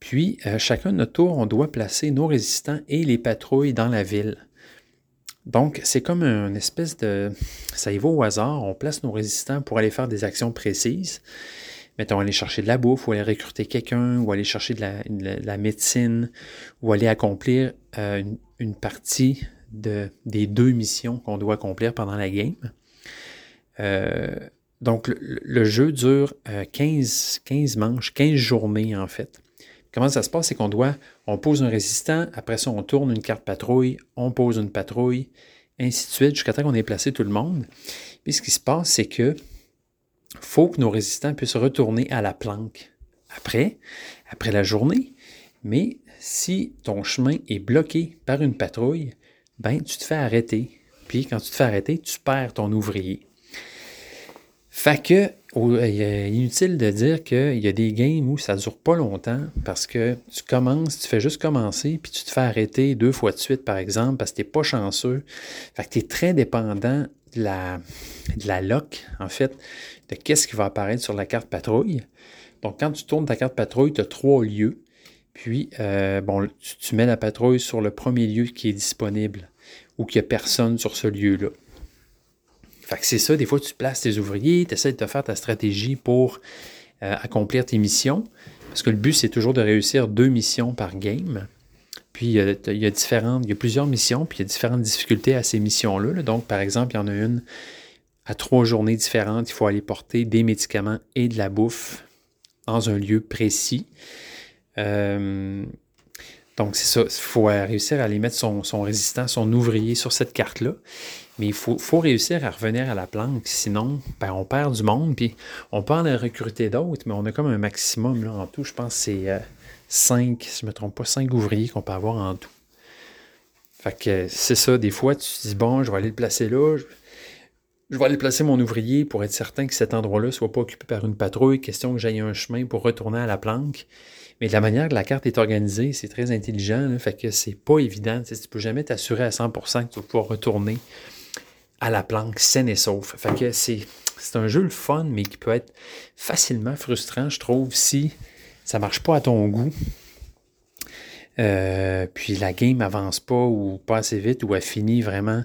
Puis, euh, chacun de notre tour, on doit placer nos résistants et les patrouilles dans la ville. Donc, c'est comme une espèce de... Ça y va au hasard. On place nos résistants pour aller faire des actions précises mettons, aller chercher de la bouffe, ou aller recruter quelqu'un, ou aller chercher de la, de la- de la médecine, ou aller accomplir euh, une, partie de, des deux missions qu'on doit accomplir pendant la game. Euh, donc, le, jeu dure euh, 15, 15 manches, 15 journées en fait. Comment ça se passe? C'est qu'on doit, on pose un résistant, après ça, on tourne une carte patrouille, on pose une patrouille, ainsi de suite, jusqu'à temps qu'on ait placé tout le monde. Puis ce qui se passe, c'est que faut que nos résistants puissent retourner à la planque après, après la journée. Mais si ton chemin est bloqué par une patrouille, ben tu te fais arrêter. Puis quand tu te fais arrêter, tu perds ton ouvrier. Fait que, est inutile de dire qu'il y a des games où ça ne dure pas longtemps parce que tu commences, tu fais juste commencer, puis tu te fais arrêter deux fois de suite, par exemple, parce que tu n'es pas chanceux. Fait que tu es très dépendant de la, de la en fait, de qu'est-ce qui va apparaître sur la carte patrouille. Donc, quand tu tournes ta carte patrouille, tu as trois lieux. Puis, euh, bon, tu, mets la patrouille sur le premier lieu qui est disponible ou qu'il n'y a personne sur ce lieu-là. Fait que c'est ça, des fois tu places tes ouvriers, tu essaies de te faire ta stratégie pour euh, accomplir tes missions. Parce que le but, c'est toujours de réussir deux missions par game. Puis il y, a, il y a différentes, il y a plusieurs missions, puis il y a différentes difficultés à ces missions-là. là. Donc, par exemple, il y en a une à trois journées différentes, il faut aller porter des médicaments et de la bouffe dans un lieu précis. Euh, donc, c'est ça. Il faut réussir à aller mettre son, son résistant, son ouvrier sur cette carte-là. Mais il faut, faut réussir à revenir à la planque, sinon, ben, on perd du monde, puis on peut en recruter d'autres, mais on a comme un maximum là, en tout. Je pense que c'est euh, 5, si je ne me trompe pas, 5 ouvriers qu'on peut avoir en tout. Fait que c'est ça, des fois, tu te dis, bon, je vais aller le placer là, je vais aller placer mon ouvrier pour être certain que cet endroit-là ne soit pas occupé par une patrouille, question que j'aille un chemin pour retourner à la planque. Mais de la manière que la carte est organisée, c'est très intelligent, là, fait que c'est pas évident. Tu ne peux jamais t'assurer à 100% que tu vas pouvoir retourner à la planque saine et sauf. Fait que c'est, un jeu le fun, mais qui peut être facilement frustrant, je trouve, si ça marche pas à ton goût. Euh, puis la game avance pas ou pas assez vite ou elle finit vraiment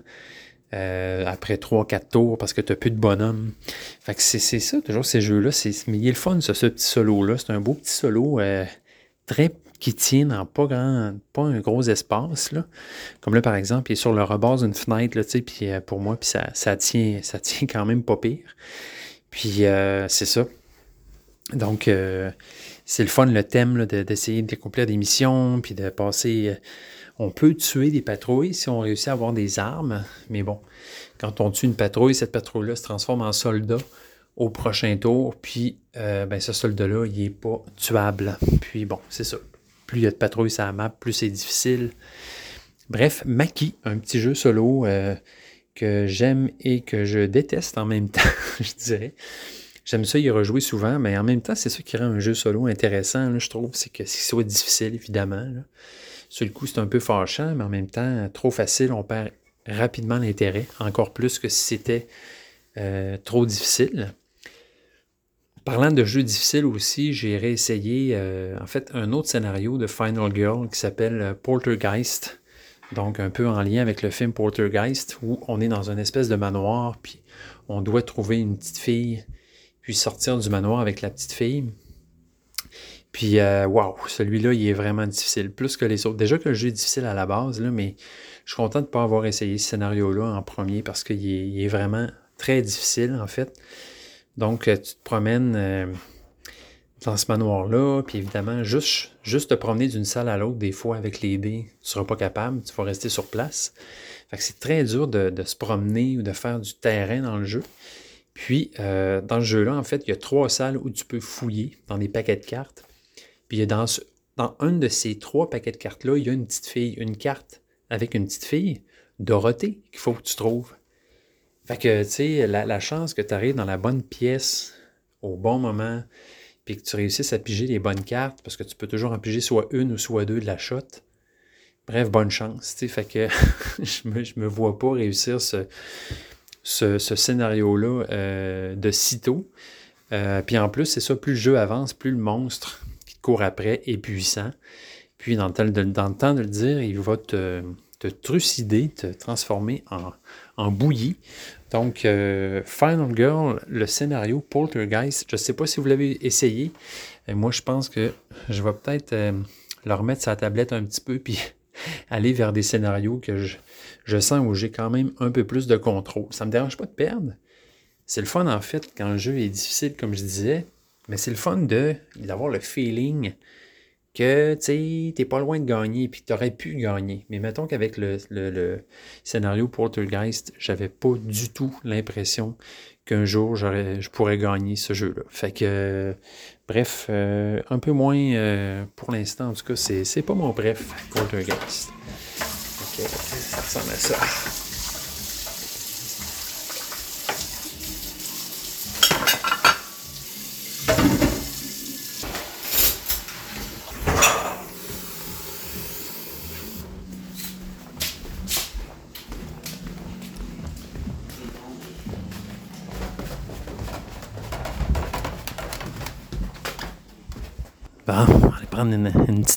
euh, après 3-4 tours parce que tu n'as plus de bonhomme. Fait que c'est, ça, toujours ces jeux-là. Mais il est le fun, ça, ce petit solo-là. C'est un beau petit solo euh, très qui tient dans pas grand, pas un gros espace. Là. Comme là, par exemple, il est sur le rebord d'une fenêtre, là, puis euh, pour moi, ça, ça, tient, ça tient quand même pas pire. Puis c'est ça. Donc, c'est le fun, le thème, là, de- d'essayer d'accomplir des missions, puis de passer. On peut tuer des patrouilles si on réussit à avoir des armes, mais bon, quand on tue une patrouille, cette patrouille-là se transforme en soldat au prochain tour, puis euh, ben, ce soldat-là, il n'est pas tuable. Puis bon, c'est ça. Plus il y a de patrouilles sur la map, plus c'est difficile. Bref, Maki, un petit jeu solo euh, que j'aime et que je déteste en même temps, je dirais. J'aime ça y rejouer souvent, mais en même temps, c'est ça qui rend un jeu solo intéressant, je trouve. C'est que c'est soit difficile, évidemment. Sur le coup, c'est un peu fâchant, mais en même temps, trop facile, on perd rapidement l'intérêt, encore plus que si c'était euh, trop difficile. Parlant de jeux difficiles aussi, j'ai réessayé euh, en fait un autre scénario de Final Girl qui s'appelle euh, Poltergeist. Donc un peu en lien avec le film Poltergeist où on est dans une espèce de manoir puis on doit trouver une petite fille puis sortir du manoir avec la petite fille. Puis euh, waouh, celui-là il est vraiment difficile plus que les autres. Déjà que le jeu est difficile à la base là, mais je suis content de ne pas avoir essayé ce scénario-là en premier parce qu'il est, il est vraiment très difficile en fait. Donc, euh, tu te promènes euh, dans ce manoir-là, puis évidemment, juste, juste te promener d'une salle à l'autre, des fois, avec les dés, tu ne seras pas capable, tu vas rester sur place. Fait que c'est très dur de, se promener ou de faire du terrain dans le jeu. Puis, dans le jeu-là, en fait, il y a trois salles où tu peux fouiller dans des paquets de cartes. Puis, dans, dans un de ces trois paquets de cartes-là, il y a une petite fille, une carte avec une petite fille, Dorothée, qu'il faut que tu trouves. Fait que, tu sais, la, chance que tu arrives dans la bonne pièce au bon moment, puis que tu réussisses à piger les bonnes cartes, parce que tu peux toujours en piger soit une ou soit deux de la shot. Bref, bonne chance, tu sais. Fait que je me, me vois pas réussir ce, scénario-là euh, de sitôt. Euh, puis en plus, c'est ça, plus le jeu avance, plus le monstre court après est puissant. Puis dans le temps de, le, dire, il va te, trucider, te transformer en, bouillie. Donc, euh, Final Girl, le scénario Poltergeist, je ne sais pas si vous l'avez essayé. Euh, moi, je pense que je vais peut-être euh, le la tablette un petit peu, puis aller vers des scénarios que je, je sens où j'ai quand même un peu plus de contrôle. Ça ne me dérange pas de perdre. C'est le fun, en fait, quand le jeu est difficile, comme je disais, mais c'est le fun d'avoir le feeling que tu n'es pas loin de gagner puis tu aurais pu gagner. Mais mettons qu'avec le, le- le scénario Poltergeist, j'avais pas du tout l'impression qu'un jour je pourrais gagner ce jeu-là. Fait que, bref, euh, un peu moins euh, pour l'instant, en tout cas, c'est, c'est pas mon bref Poltergeist. Ok, ça ressemble à ça.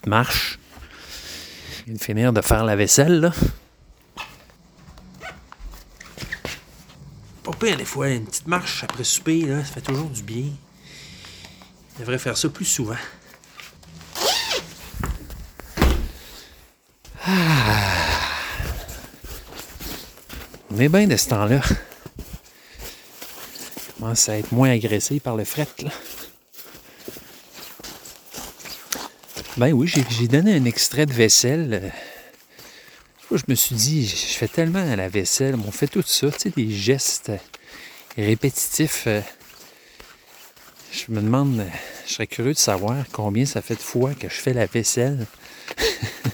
marche. Je viens de finir de faire la vaisselle, là. Pas pire, des fois, une petite marche après souper, là, ça fait toujours du bien. Je devrais faire ça plus souvent. Ah. On est bien de ce temps-là. Je commence à être moins agressé par le fret, là. Ben oui, j'ai donné un extrait de vaisselle. euh, je me suis dit, je fais tellement à la vaisselle, on fait tout ça, tu sais, des gestes euh, répétitifs. euh. Je me demande, je serais curieux de savoir combien ça fait de fois que je fais la vaisselle. tu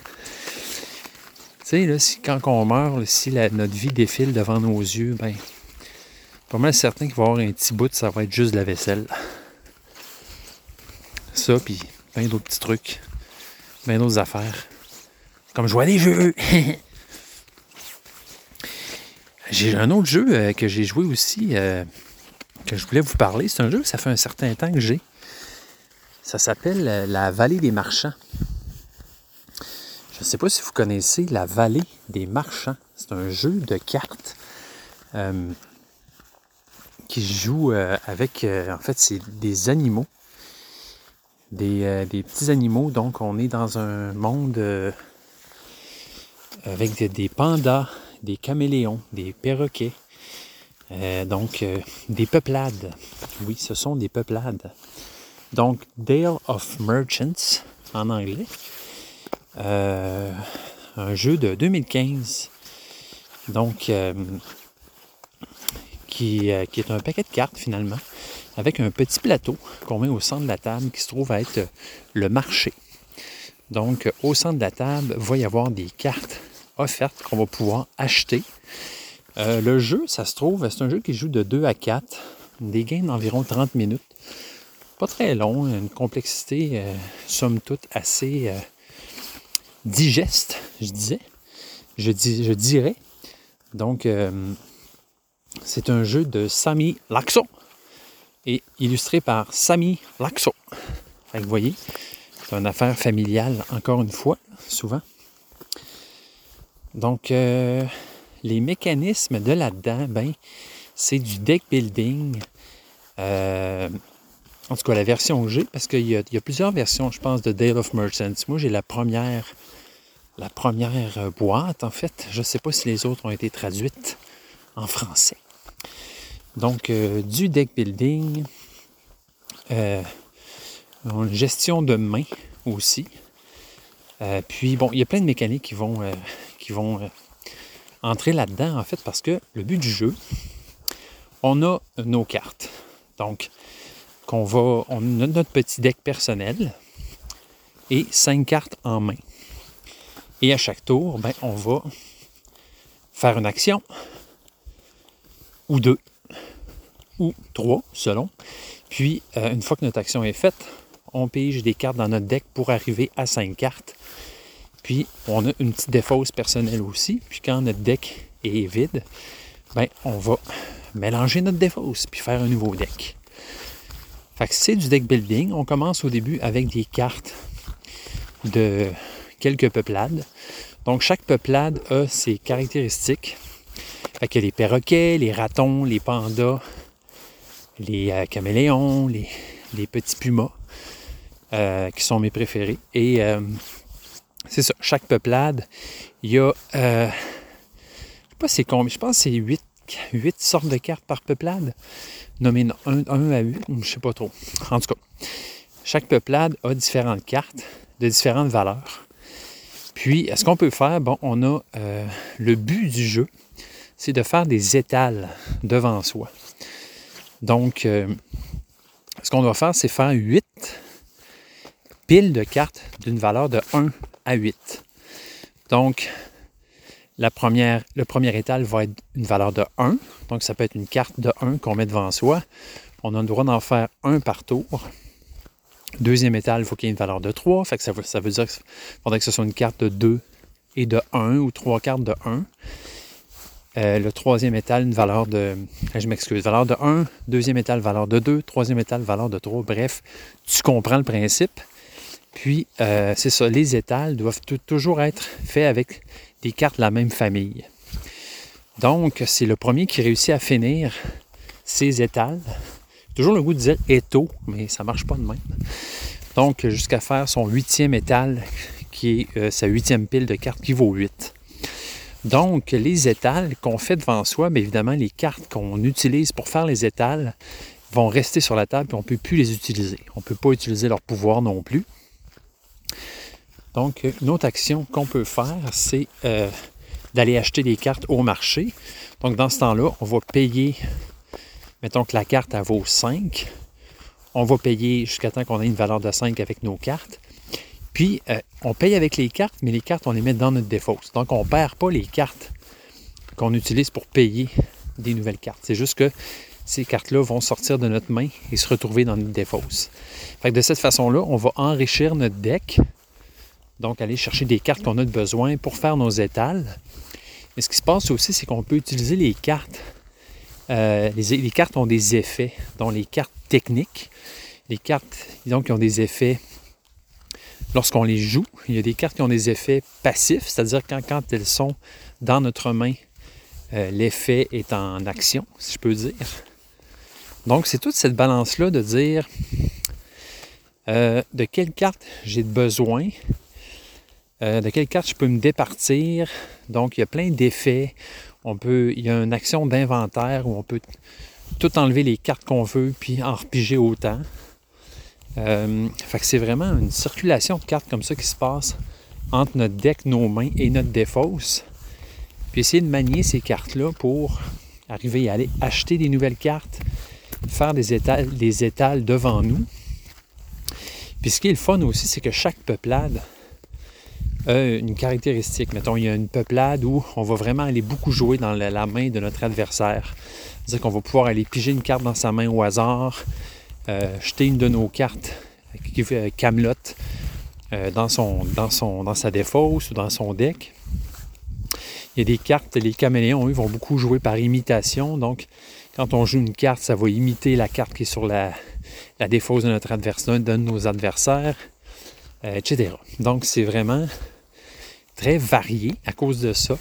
sais, là, si, quand on meurt, si notre vie défile devant nos yeux, ben, pas mal certain qu'il va y avoir un petit bout, ça va être juste de la vaisselle. Ça, puis plein d'autres petits trucs, plein d'autres affaires. Comme jouer à des jeux. j'ai un autre jeu euh, que j'ai joué aussi, euh, que je voulais vous parler. C'est un jeu que ça fait un certain temps que j'ai. Ça s'appelle euh, La Vallée des Marchands. Je ne sais pas si vous connaissez La Vallée des Marchands. C'est un jeu de cartes qui joue avec, en fait, c'est des animaux. Des, euh, des petits animaux. Donc, on est dans un monde euh, avec des, pandas, des caméléons, des perroquets. Euh, donc, des peuplades. Oui, ce sont des peuplades. Donc, Dale of Merchants en anglais. Un jeu de 2015. Donc, qui, qui est un paquet de cartes finalement, avec un petit plateau qu'on met au centre de la table qui se trouve à être euh, le marché. Donc, euh, au centre de la table, va y avoir des cartes offertes qu'on va pouvoir acheter. Euh, le jeu, ça se trouve, c'est un jeu qui joue de 2 à 4, des games d'environ 30 minutes. Pas très long, une complexité, somme toute, assez digeste, je disais. Je, dirais. Donc, c'est un jeu de Sami Laxo et illustré par Sami Laxo. Vous voyez, c'est une affaire familiale, encore une fois, souvent. Donc, euh, les mécanismes de là-dedans, ben, c'est du deck building. Euh, en tout cas, la version G, parce qu'il y, y a plusieurs versions, je pense, de Dale of Merchants. Moi, j'ai la première, la première euh, boîte, en fait. Je ne sais pas si les autres ont été traduites en français. Donc, euh, du deck building, euh, une gestion de main aussi. Euh, puis, bon, il y a plein de mécaniques qui vont, entrer là-dedans, en fait, parce que le but du jeu, on a nos cartes. Donc, qu'on va, on a notre petit deck personnel et cinq cartes en main. Et à chaque tour, ben, on va faire une action, ou deux, ou trois, selon. Puis, euh, une fois que notre action est faite, on pige des cartes dans notre deck pour arriver à cinq cartes. Puis, on a une petite défausse personnelle aussi. Puis, quand notre deck est vide, ben, on va mélanger notre défausse puis faire un nouveau deck. Fait que c'est du deck building. On commence au début avec des cartes de quelques peuplades. Donc, chaque peuplade a ses caractéristiques. Fait a les perroquets, les ratons, les pandas, les euh, caméléons, les, petits pumas, euh, qui sont mes préférés. Et euh, c'est ça, chaque peuplade, il y a, je sais pas c'est combien, je pense que c'est 8, 8 sortes de cartes par peuplade, nommées 1, à 8, je sais pas trop. En tout cas, chaque peuplade a différentes cartes de différentes valeurs. Puis, ce qu'on peut faire, bon, on a le but du jeu, c'est de faire des étals devant soi. Donc, euh, ce qu'on doit faire, c'est faire 8 piles de cartes d'une valeur de 1 à 8. Donc, le premier étal va être une valeur de 1. Donc, ça peut être une carte de 1 qu'on met devant soi. On a le droit d'en faire un par tour. Deuxième étal, il faut qu'il y ait une valeur de 3. Fait ça, veut, dire qu'il faudrait que ce soit une carte de 2 et de 1 ou trois cartes de 1. Euh, le troisième étal, une valeur de. Je m'excuse, valeur de 1. Deuxième étal, valeur de 2. Troisième étal, valeur de 3. Bref, tu comprends le principe. Puis, euh, c'est ça, les étals doivent toujours être faits avec des cartes de la même famille. Donc, c'est le premier qui réussit à finir ces étals. Toujours le goût de dire étau, mais ça ne marche pas de même. Donc, jusqu'à faire son huitième étal, qui est euh, sa huitième pile de cartes qui vaut 8. Donc, les étals qu'on fait devant soi, bien évidemment, les cartes qu'on utilise pour faire les étals vont rester sur la table et on ne peut plus les utiliser. On ne peut pas utiliser leur pouvoir non plus. Donc, une autre action qu'on peut faire, c'est euh, d'aller acheter des cartes au marché. Donc, dans ce temps-là, on va payer, mettons que la carte, elle vaut 5. On va payer jusqu'à temps qu'on ait une valeur de 5 avec nos cartes. Puis, euh, on paye avec les cartes, mais les cartes, on les met dans notre défausse. Donc, on ne perd pas les cartes qu'on utilise pour payer des nouvelles cartes. C'est juste que ces cartes-là vont sortir de notre main et se retrouver dans notre défausse. Fait que de cette façon-là, on va enrichir notre deck donc, aller chercher des cartes qu'on a de besoin pour faire nos étals. Mais ce qui se passe aussi, c'est qu'on peut utiliser les cartes. Euh, les, cartes ont des effets, dont les cartes techniques. Les cartes, donc, qui ont des effets lorsqu'on les joue. Il y a des cartes qui ont des effets passifs, c'est-à-dire quand, elles sont dans notre main, euh, l'effet est en action, si je peux dire. Donc, c'est toute cette balance-là de dire euh, de quelle carte j'ai besoin euh, de quelle carte je peux me départir. Donc, il y a plein d'effets. On peut, il y a une action d'inventaire où on peut tout enlever les cartes qu'on veut puis en repiger autant. Euh, fait que c'est vraiment une circulation de cartes comme ça qui se passe entre notre deck, nos mains et notre défausse. Puis essayer de manier ces cartes-là pour arriver à aller acheter des nouvelles cartes, faire des étals, des étals devant nous. Puis ce qui est le fun aussi, c'est que chaque peuplade une caractéristique. Mettons, il y a une peuplade où on va vraiment aller beaucoup jouer dans la, main de notre adversaire. C'est-à-dire qu'on va pouvoir aller piger une carte dans sa main au hasard, jeter une de nos cartes qui fait Camelot euh, dans, son, dans, sa défausse ou dans son deck. Il y a des cartes, les caméléons, eux, vont beaucoup jouer par imitation. Donc, quand on joue une carte, ça va imiter la carte qui est sur la, la défausse de notre adversaire, de nos adversaires. Euh, etc. Donc, c'est vraiment très varié à cause de ça.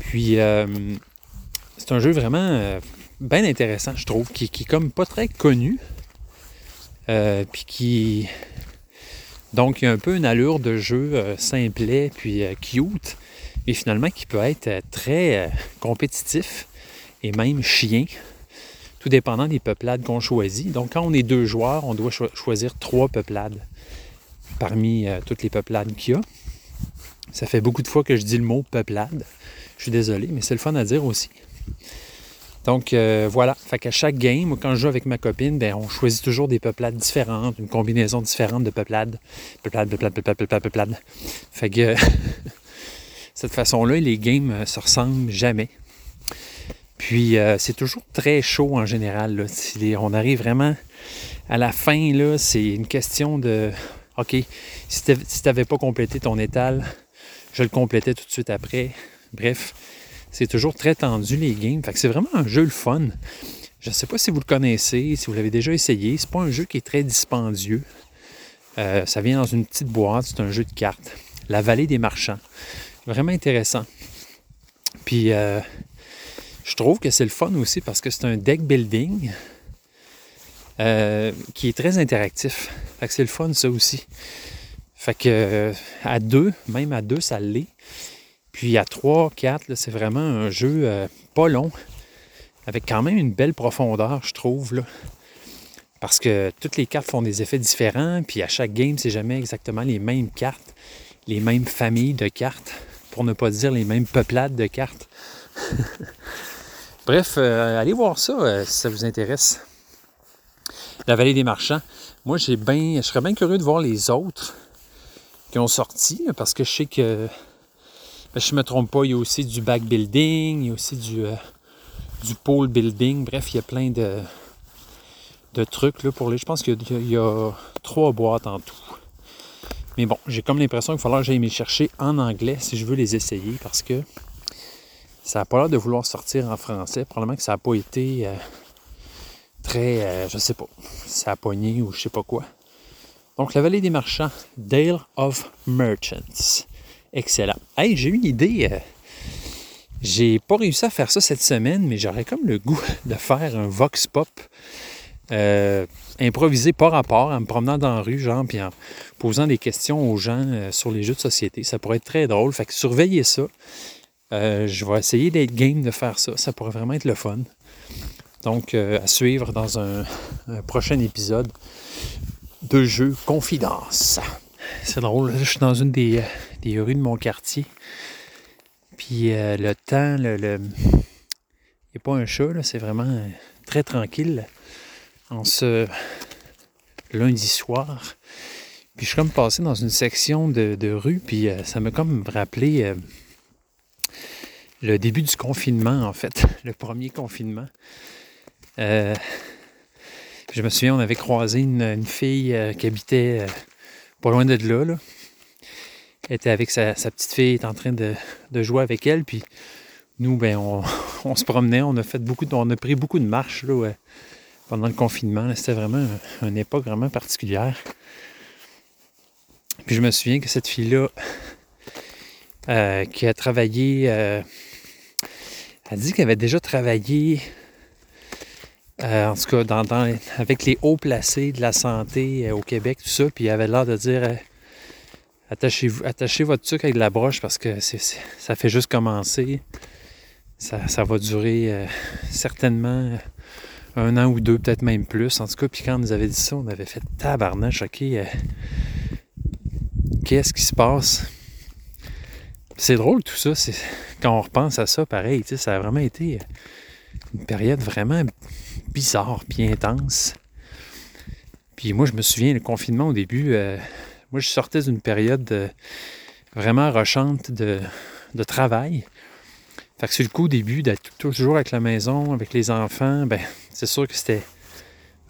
Puis, euh, c'est un jeu vraiment euh, bien intéressant, je trouve, qui, est comme pas très connu. puis qui. Donc, il y a un peu une allure de jeu simplet, puis cute, mais finalement qui peut être très compétitif et même chien tout dépendant des peuplades qu'on choisit. Donc, quand on est deux joueurs, on doit choisir trois peuplades parmi euh, toutes les peuplades qu'il y a. Ça fait beaucoup de fois que je dis le mot peuplade. Je suis désolé, mais c'est le fun à dire aussi. Donc euh, voilà, fait qu'à chaque game, quand je joue avec ma copine, ben, on choisit toujours des peuplades différentes, une combinaison différente de peuplades. Peuplade, peuplade, peuplade, peuplade, peuplade. Fait que cette façon-là, les games ne se ressemblent jamais. Puis euh, c'est toujours très chaud en général. on arrive vraiment à la fin, là, c'est une question de OK, si tu n'avais pas complété ton étal, je le complétais tout de suite après. Bref, c'est toujours très tendu les games. Fait que c'est vraiment un jeu le fun. Je ne sais pas si vous le connaissez, si vous l'avez déjà essayé. C'est pas un jeu qui est très dispendieux. Euh, ça vient dans une petite boîte, c'est un jeu de cartes. La vallée des marchands. Vraiment intéressant. Puis euh, je trouve que c'est le fun aussi parce que c'est un deck building euh, qui est très interactif. Fait que c'est le fun ça aussi. Fait que à deux, même à deux, ça l'est. Puis à trois, quatre, c'est vraiment un jeu euh, pas long, avec quand même une belle profondeur, je trouve. Parce que toutes les cartes font des effets différents, puis à chaque game, c'est jamais exactement les mêmes cartes, les mêmes familles de cartes, pour ne pas dire les mêmes peuplades de cartes. Bref, euh, allez voir ça euh, si ça vous intéresse. La vallée des marchands. Moi, j'ai bien, je serais bien curieux de voir les autres qui ont sorti, parce que je sais que, ben, je ne me trompe pas, il y a aussi du back building, il y a aussi du, euh, du pole building. Bref, il y a plein de, de trucs là, pour les. Je pense qu'il y, a trois boîtes en tout. Mais bon, j'ai comme l'impression qu'il va falloir que j'aille les chercher en anglais si je veux les essayer parce que ça n'a pas l'air de vouloir sortir en français. Probablement que ça n'a pas été euh, très, euh, je sais pas, ça a pogné ou je sais pas quoi. Donc, la vallée des marchands, Dale of Merchants. Excellent. Hey, j'ai eu une idée. Euh, j'ai pas réussi à faire ça cette semaine, mais j'aurais comme le goût de faire un vox pop euh, improviser par rapport, en me promenant dans la rue, genre, puis en posant des questions aux gens euh, sur les jeux de société. Ça pourrait être très drôle. Fait que surveillez ça. Euh, je vais essayer d'être game de faire ça. Ça pourrait vraiment être le fun. Donc, à suivre dans un, prochain épisode de jeu Confidence. C'est drôle, je suis dans une des, des rues de mon quartier. Puis euh, le temps, le, le- il n'y a pas un chat, c'est vraiment euh, très tranquille en ce lundi soir. Puis je suis comme passé dans une section de, rue, puis euh, ça m'a comme rappelé le début du confinement, en fait, le premier confinement. Je me souviens, on avait croisé une, fille qui habitait pas loin de là. Était avec sa, petite fille, était en train de, jouer avec elle, puis nous, ben, on, se promenait, on a fait beaucoup, on a pris beaucoup de marches là, pendant le confinement. C'était vraiment un- une époque vraiment particulière. Puis je me souviens que cette fille-là, euh, qui a travaillé, euh, elle dit qu'elle avait déjà travaillé, euh, en tout cas, dans, dans- avec les hauts placés de la santé euh, au Québec, tout ça, puis elle avait l'air de dire euh, attachez-vous, attachez votre truc avec la broche parce que ça fait juste commencer. Ça, va durer euh, certainement un an ou deux, peut-être même plus. En tout cas, puis quand on nous avait dit ça, on avait fait tabarnak, ok. euh, Qu'est-ce qui se passe? C'est drôle tout ça. C'est, quand on repense à ça, pareil, ça a vraiment été une période vraiment bizarre puis intense. Puis moi, je me souviens, le confinement au début, euh, moi, je sortais d'une période euh, vraiment rochante de, travail. Fait que sur le coup, au début, d'être toujours avec la maison, avec les enfants, ben, c'est sûr que c'était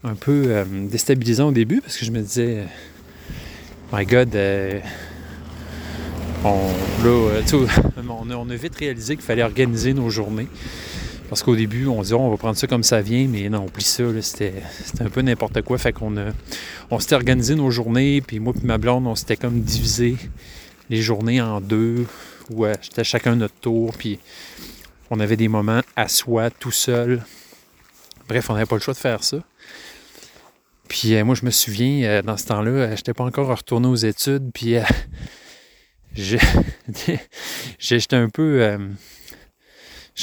un peu euh, déstabilisant au début parce que je me disais, euh, my God, on, on, on a vite réalisé qu'il fallait organiser nos journées. Parce qu'au début, on disait, on va prendre ça comme ça vient, mais non, oublie ça, là, c'était, un peu n'importe quoi. Fait qu'on on s'était organisé nos journées, puis moi et ma blonde, on s'était comme divisé les journées en deux, où euh, j'étais chacun notre tour, puis on avait des moments à soi, tout seul. Bref, on n'avait pas le choix de faire ça. Puis euh, moi, je me souviens, euh, dans ce temps-là, euh, j'étais pas encore retourné aux études, puis euh, j'étais un peu...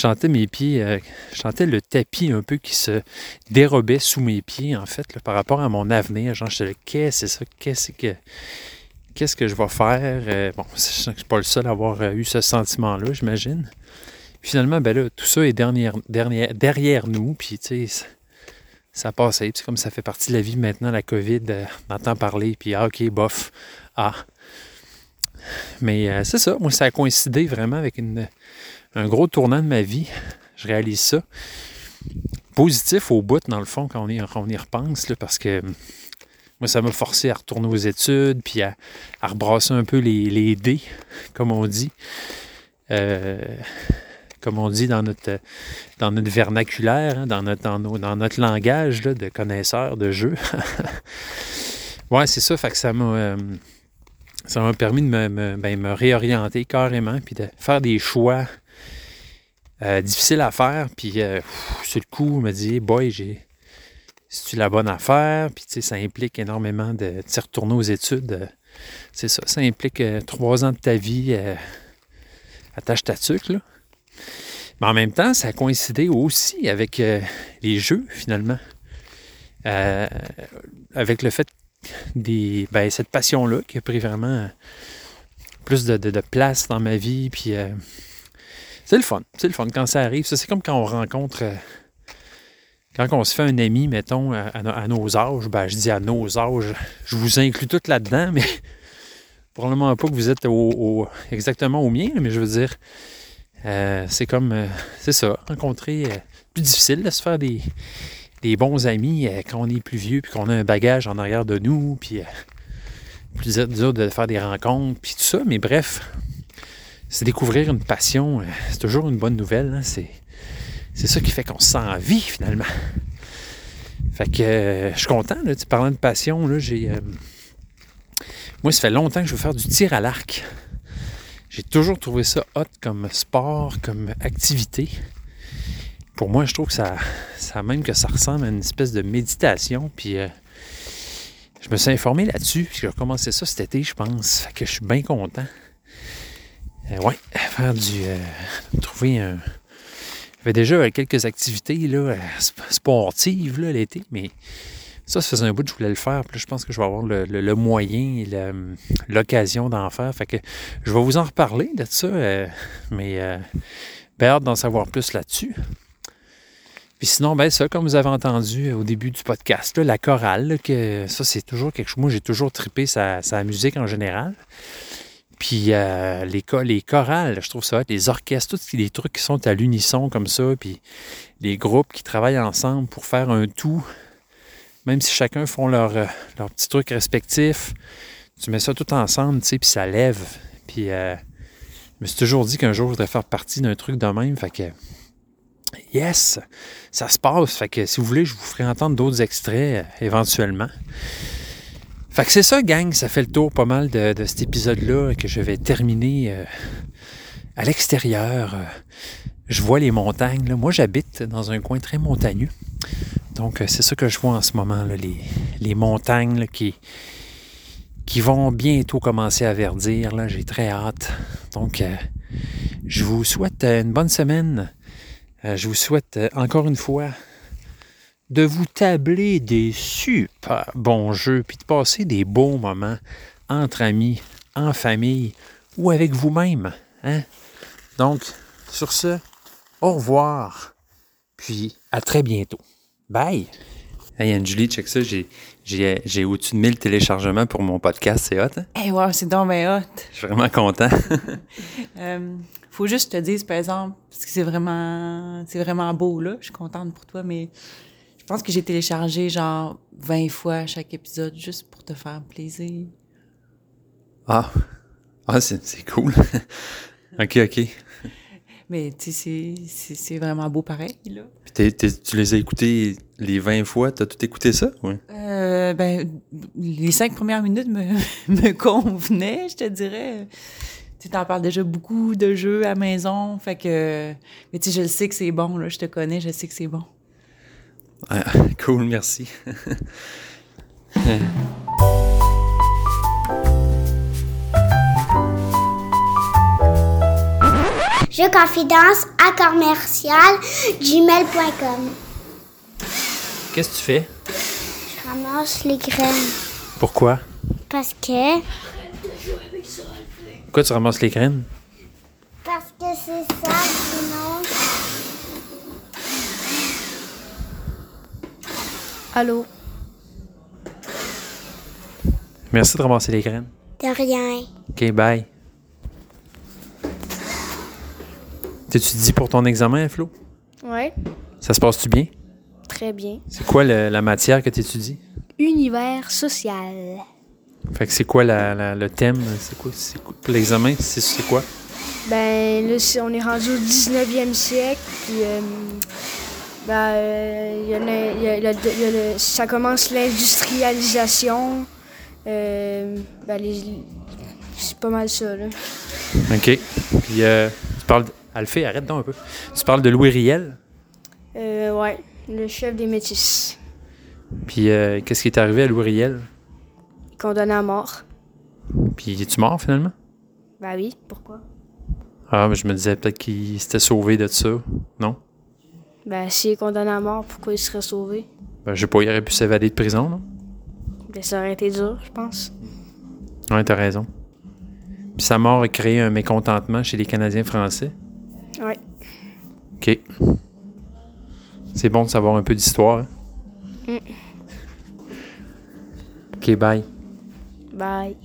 euh, je mes pieds, euh, je le tapis un peu qui se dérobait sous mes pieds, en fait, par rapport à mon avenir. Genre, j'étais là, qu'est-ce que c'est ça? Qu'est-ce que, qu'est-ce que je vais faire? Euh, bon, je suis pas le seul à avoir euh, eu ce sentiment-là, j'imagine. Finalement, ben là, tout ça est derrière, nous, puis tu sais, ça- passé. Puis comme ça fait partie de la vie maintenant, la COVID, euh, on entend parler, puis ah, ok, bof, ah. Mais euh, c'est ça, moi, ça a coïncidé vraiment avec une, un gros tournant de ma vie. Je réalise ça. Positif au bout, dans le fond, quand on y, repense, là, parce que hum, moi, ça m'a forcé à retourner aux études, puis à, rebrasser un peu les, dés, comme on dit. Euh, comme on dit dans notre, dans notre vernaculaire, hein, dans, notre, dans, notre langage de connaisseurs de jeu. ouais, c'est ça, fait que ça m'a. euh, ça m'a permis de me- ben, me réorienter carrément, puis de faire des choix euh, difficiles à faire. Puis euh, sur le coup, je me dis, boy, j'ai. C'est-tu la bonne affaire? Puis tu sais, ça implique énormément de, se retourner aux études. euh, c'est ça, ça implique euh, trois ans de ta vie. euh, attache ta là. Mais en même temps, ça a coïncidé aussi avec les jeux, finalement. Avec le fait des. Ben, cette passion-là qui a pris vraiment plus de, de- place dans ma vie. Puis c'est le fun. C'est le fun quand ça arrive. Ça, c'est comme quand on rencontre. euh, quand on se fait un ami, mettons, à, à no- à nos âges, ben, je dis à nos âges, je vous inclus tout là-dedans, mais probablement pas que vous êtes exactement au mien, mais je veux dire, euh, c'est comme, euh, c'est ça, rencontrer, plus difficile de se faire des, des bons amis quand on est plus vieux, puis qu'on a un bagage en arrière de nous, puis plus dur de faire des rencontres, puis tout ça, mais bref, c'est découvrir une passion, euh, c'est toujours une bonne nouvelle, hein, c'est, c'est ça qui fait qu'on se sent en vie, finalement. Fait que euh, je suis content, là, tu parlant de passion, là, j'ai... euh, moi, ça fait longtemps que je veux faire du tir à l'arc. J'ai toujours trouvé ça hot comme sport, comme activité. pour moi, je trouve que ça, ça même que ça ressemble à une espèce de méditation. Puis je me suis informé là-dessus. Puis j'ai recommencé ça cet été, je pense. Fait que je suis bien content. Euh, ouais, faire du. euh, trouver un. J'avais déjà quelques activités là, euh, sp- sportives l'été, mais ça, ça faisait un bout que je voulais le faire. Puis là, je pense que je vais avoir le, le- moyen et l'occasion d'en faire. Fait que je vais vous en reparler de ça, euh, mais ben, hâte d'en savoir plus là-dessus. Puis sinon, ben ça, comme vous avez entendu au début du podcast, là, la chorale, que ça, c'est toujours quelque chose. Moi, j'ai toujours trippé sa, sa musique en général. Puis euh, les, cho- les chorales, je trouve ça, les orchestres, tous les trucs qui sont à l'unisson comme ça, puis les groupes qui travaillent ensemble pour faire un tout, même si chacun font leur, euh, leur petit truc respectif, tu mets ça tout ensemble, tu sais, puis ça lève. Puis euh, je me suis toujours dit qu'un jour, je voudrais faire partie d'un truc de même, fait que yes, ça se passe. Fait que si vous voulez, je vous ferai entendre d'autres extraits euh, éventuellement. Fait que c'est ça, gang, ça fait le tour pas mal de, de cet épisode-là que je vais terminer euh, à l'extérieur. Euh, Je vois les montagnes. là. Moi, j'habite dans un coin très montagneux. Donc, euh, c'est ça que je vois en ce moment, les, montagnes qui, qui vont bientôt commencer à verdir. Là. J'ai très hâte. Donc, euh, je vous souhaite une bonne semaine. Je vous souhaite encore une fois de vous tabler des super bons jeux, puis de passer des beaux moments entre amis, en famille ou avec vous-même. Hein? Donc, sur ce, au revoir, puis à très bientôt. Bye! Hey Anne-Julie, check ça, j'ai, j'ai, j'ai au-dessus de 1000 téléchargements pour mon podcast, c'est hot, hein? Eh wow, c'est donc bien hot. Je suis vraiment content. Euh, faut juste que je te dise, par exemple, parce que c'est vraiment, c'est vraiment beau, là. Je suis contente pour toi, mais je pense que j'ai téléchargé genre 20 fois chaque épisode juste pour te faire plaisir. Ah, ah c'est, c'est cool. ok, ok. Mais tu sais, c'est- vraiment beau pareil, là. Puis tu les as écoutés les 20 fois, t'as tout écouté ça? Oui. Euh, ben, les cinq premières minutes me, me convenaient, je te dirais. Tu t'en parles déjà beaucoup de jeux à maison, fait que... Mais tu sais, je le sais que c'est bon, là. Je te connais, je sais que c'est bon. Ah, cool, merci. Je confidence à commercial gmail.com. Qu'est-ce que tu fais? Je ramasse les graines Pourquoi? parce que Pourquoi tu ramasses les graines? parce que c'est ça sinon. Allô? Merci de ramasser les graines. De rien. OK, bye. T'étudies pour ton examen, Flo? Ouais, Ça se passe-tu bien? très bien. C'est quoi le- la matière que tu étudies? Univers social. Fait que c'est quoi la- la- le thème? C'est quoi, c'est quoi- pour l'examen? C'est, c'est quoi? Ben là, c'est- on est rendu au 19e siècle, puis euh, ben, euh, a le- il y a le- il y a le- ça commence l'industrialisation. Euh, ben, les- c'est pas mal ça, là. OK. Puis euh, tu parles... De... Alphée, arrête donc un peu. Tu parles de Louis Riel. Euh, ouais, le chef des métis, Puis euh, qu'est-ce qui est arrivé à Louis Riel? condamné à mort. Puis es-tu mort, finalement? Ben oui, pourquoi? Ah, mais je me disais peut-être qu'il s'était sauvé de ça. Non? Ben s'il est condamné à mort, pourquoi il serait sauvé? Ben, je sais pas, il aurait pu s'évader de prison, non? Ben ça aurait été dur, je pense. Ouais, t'as raison. Puis sa mort a créé un mécontentement chez les Canadiens français. Ouais. OK. C'est bon de savoir un peu d'histoire. hein? Mm. OK, bye. Bye.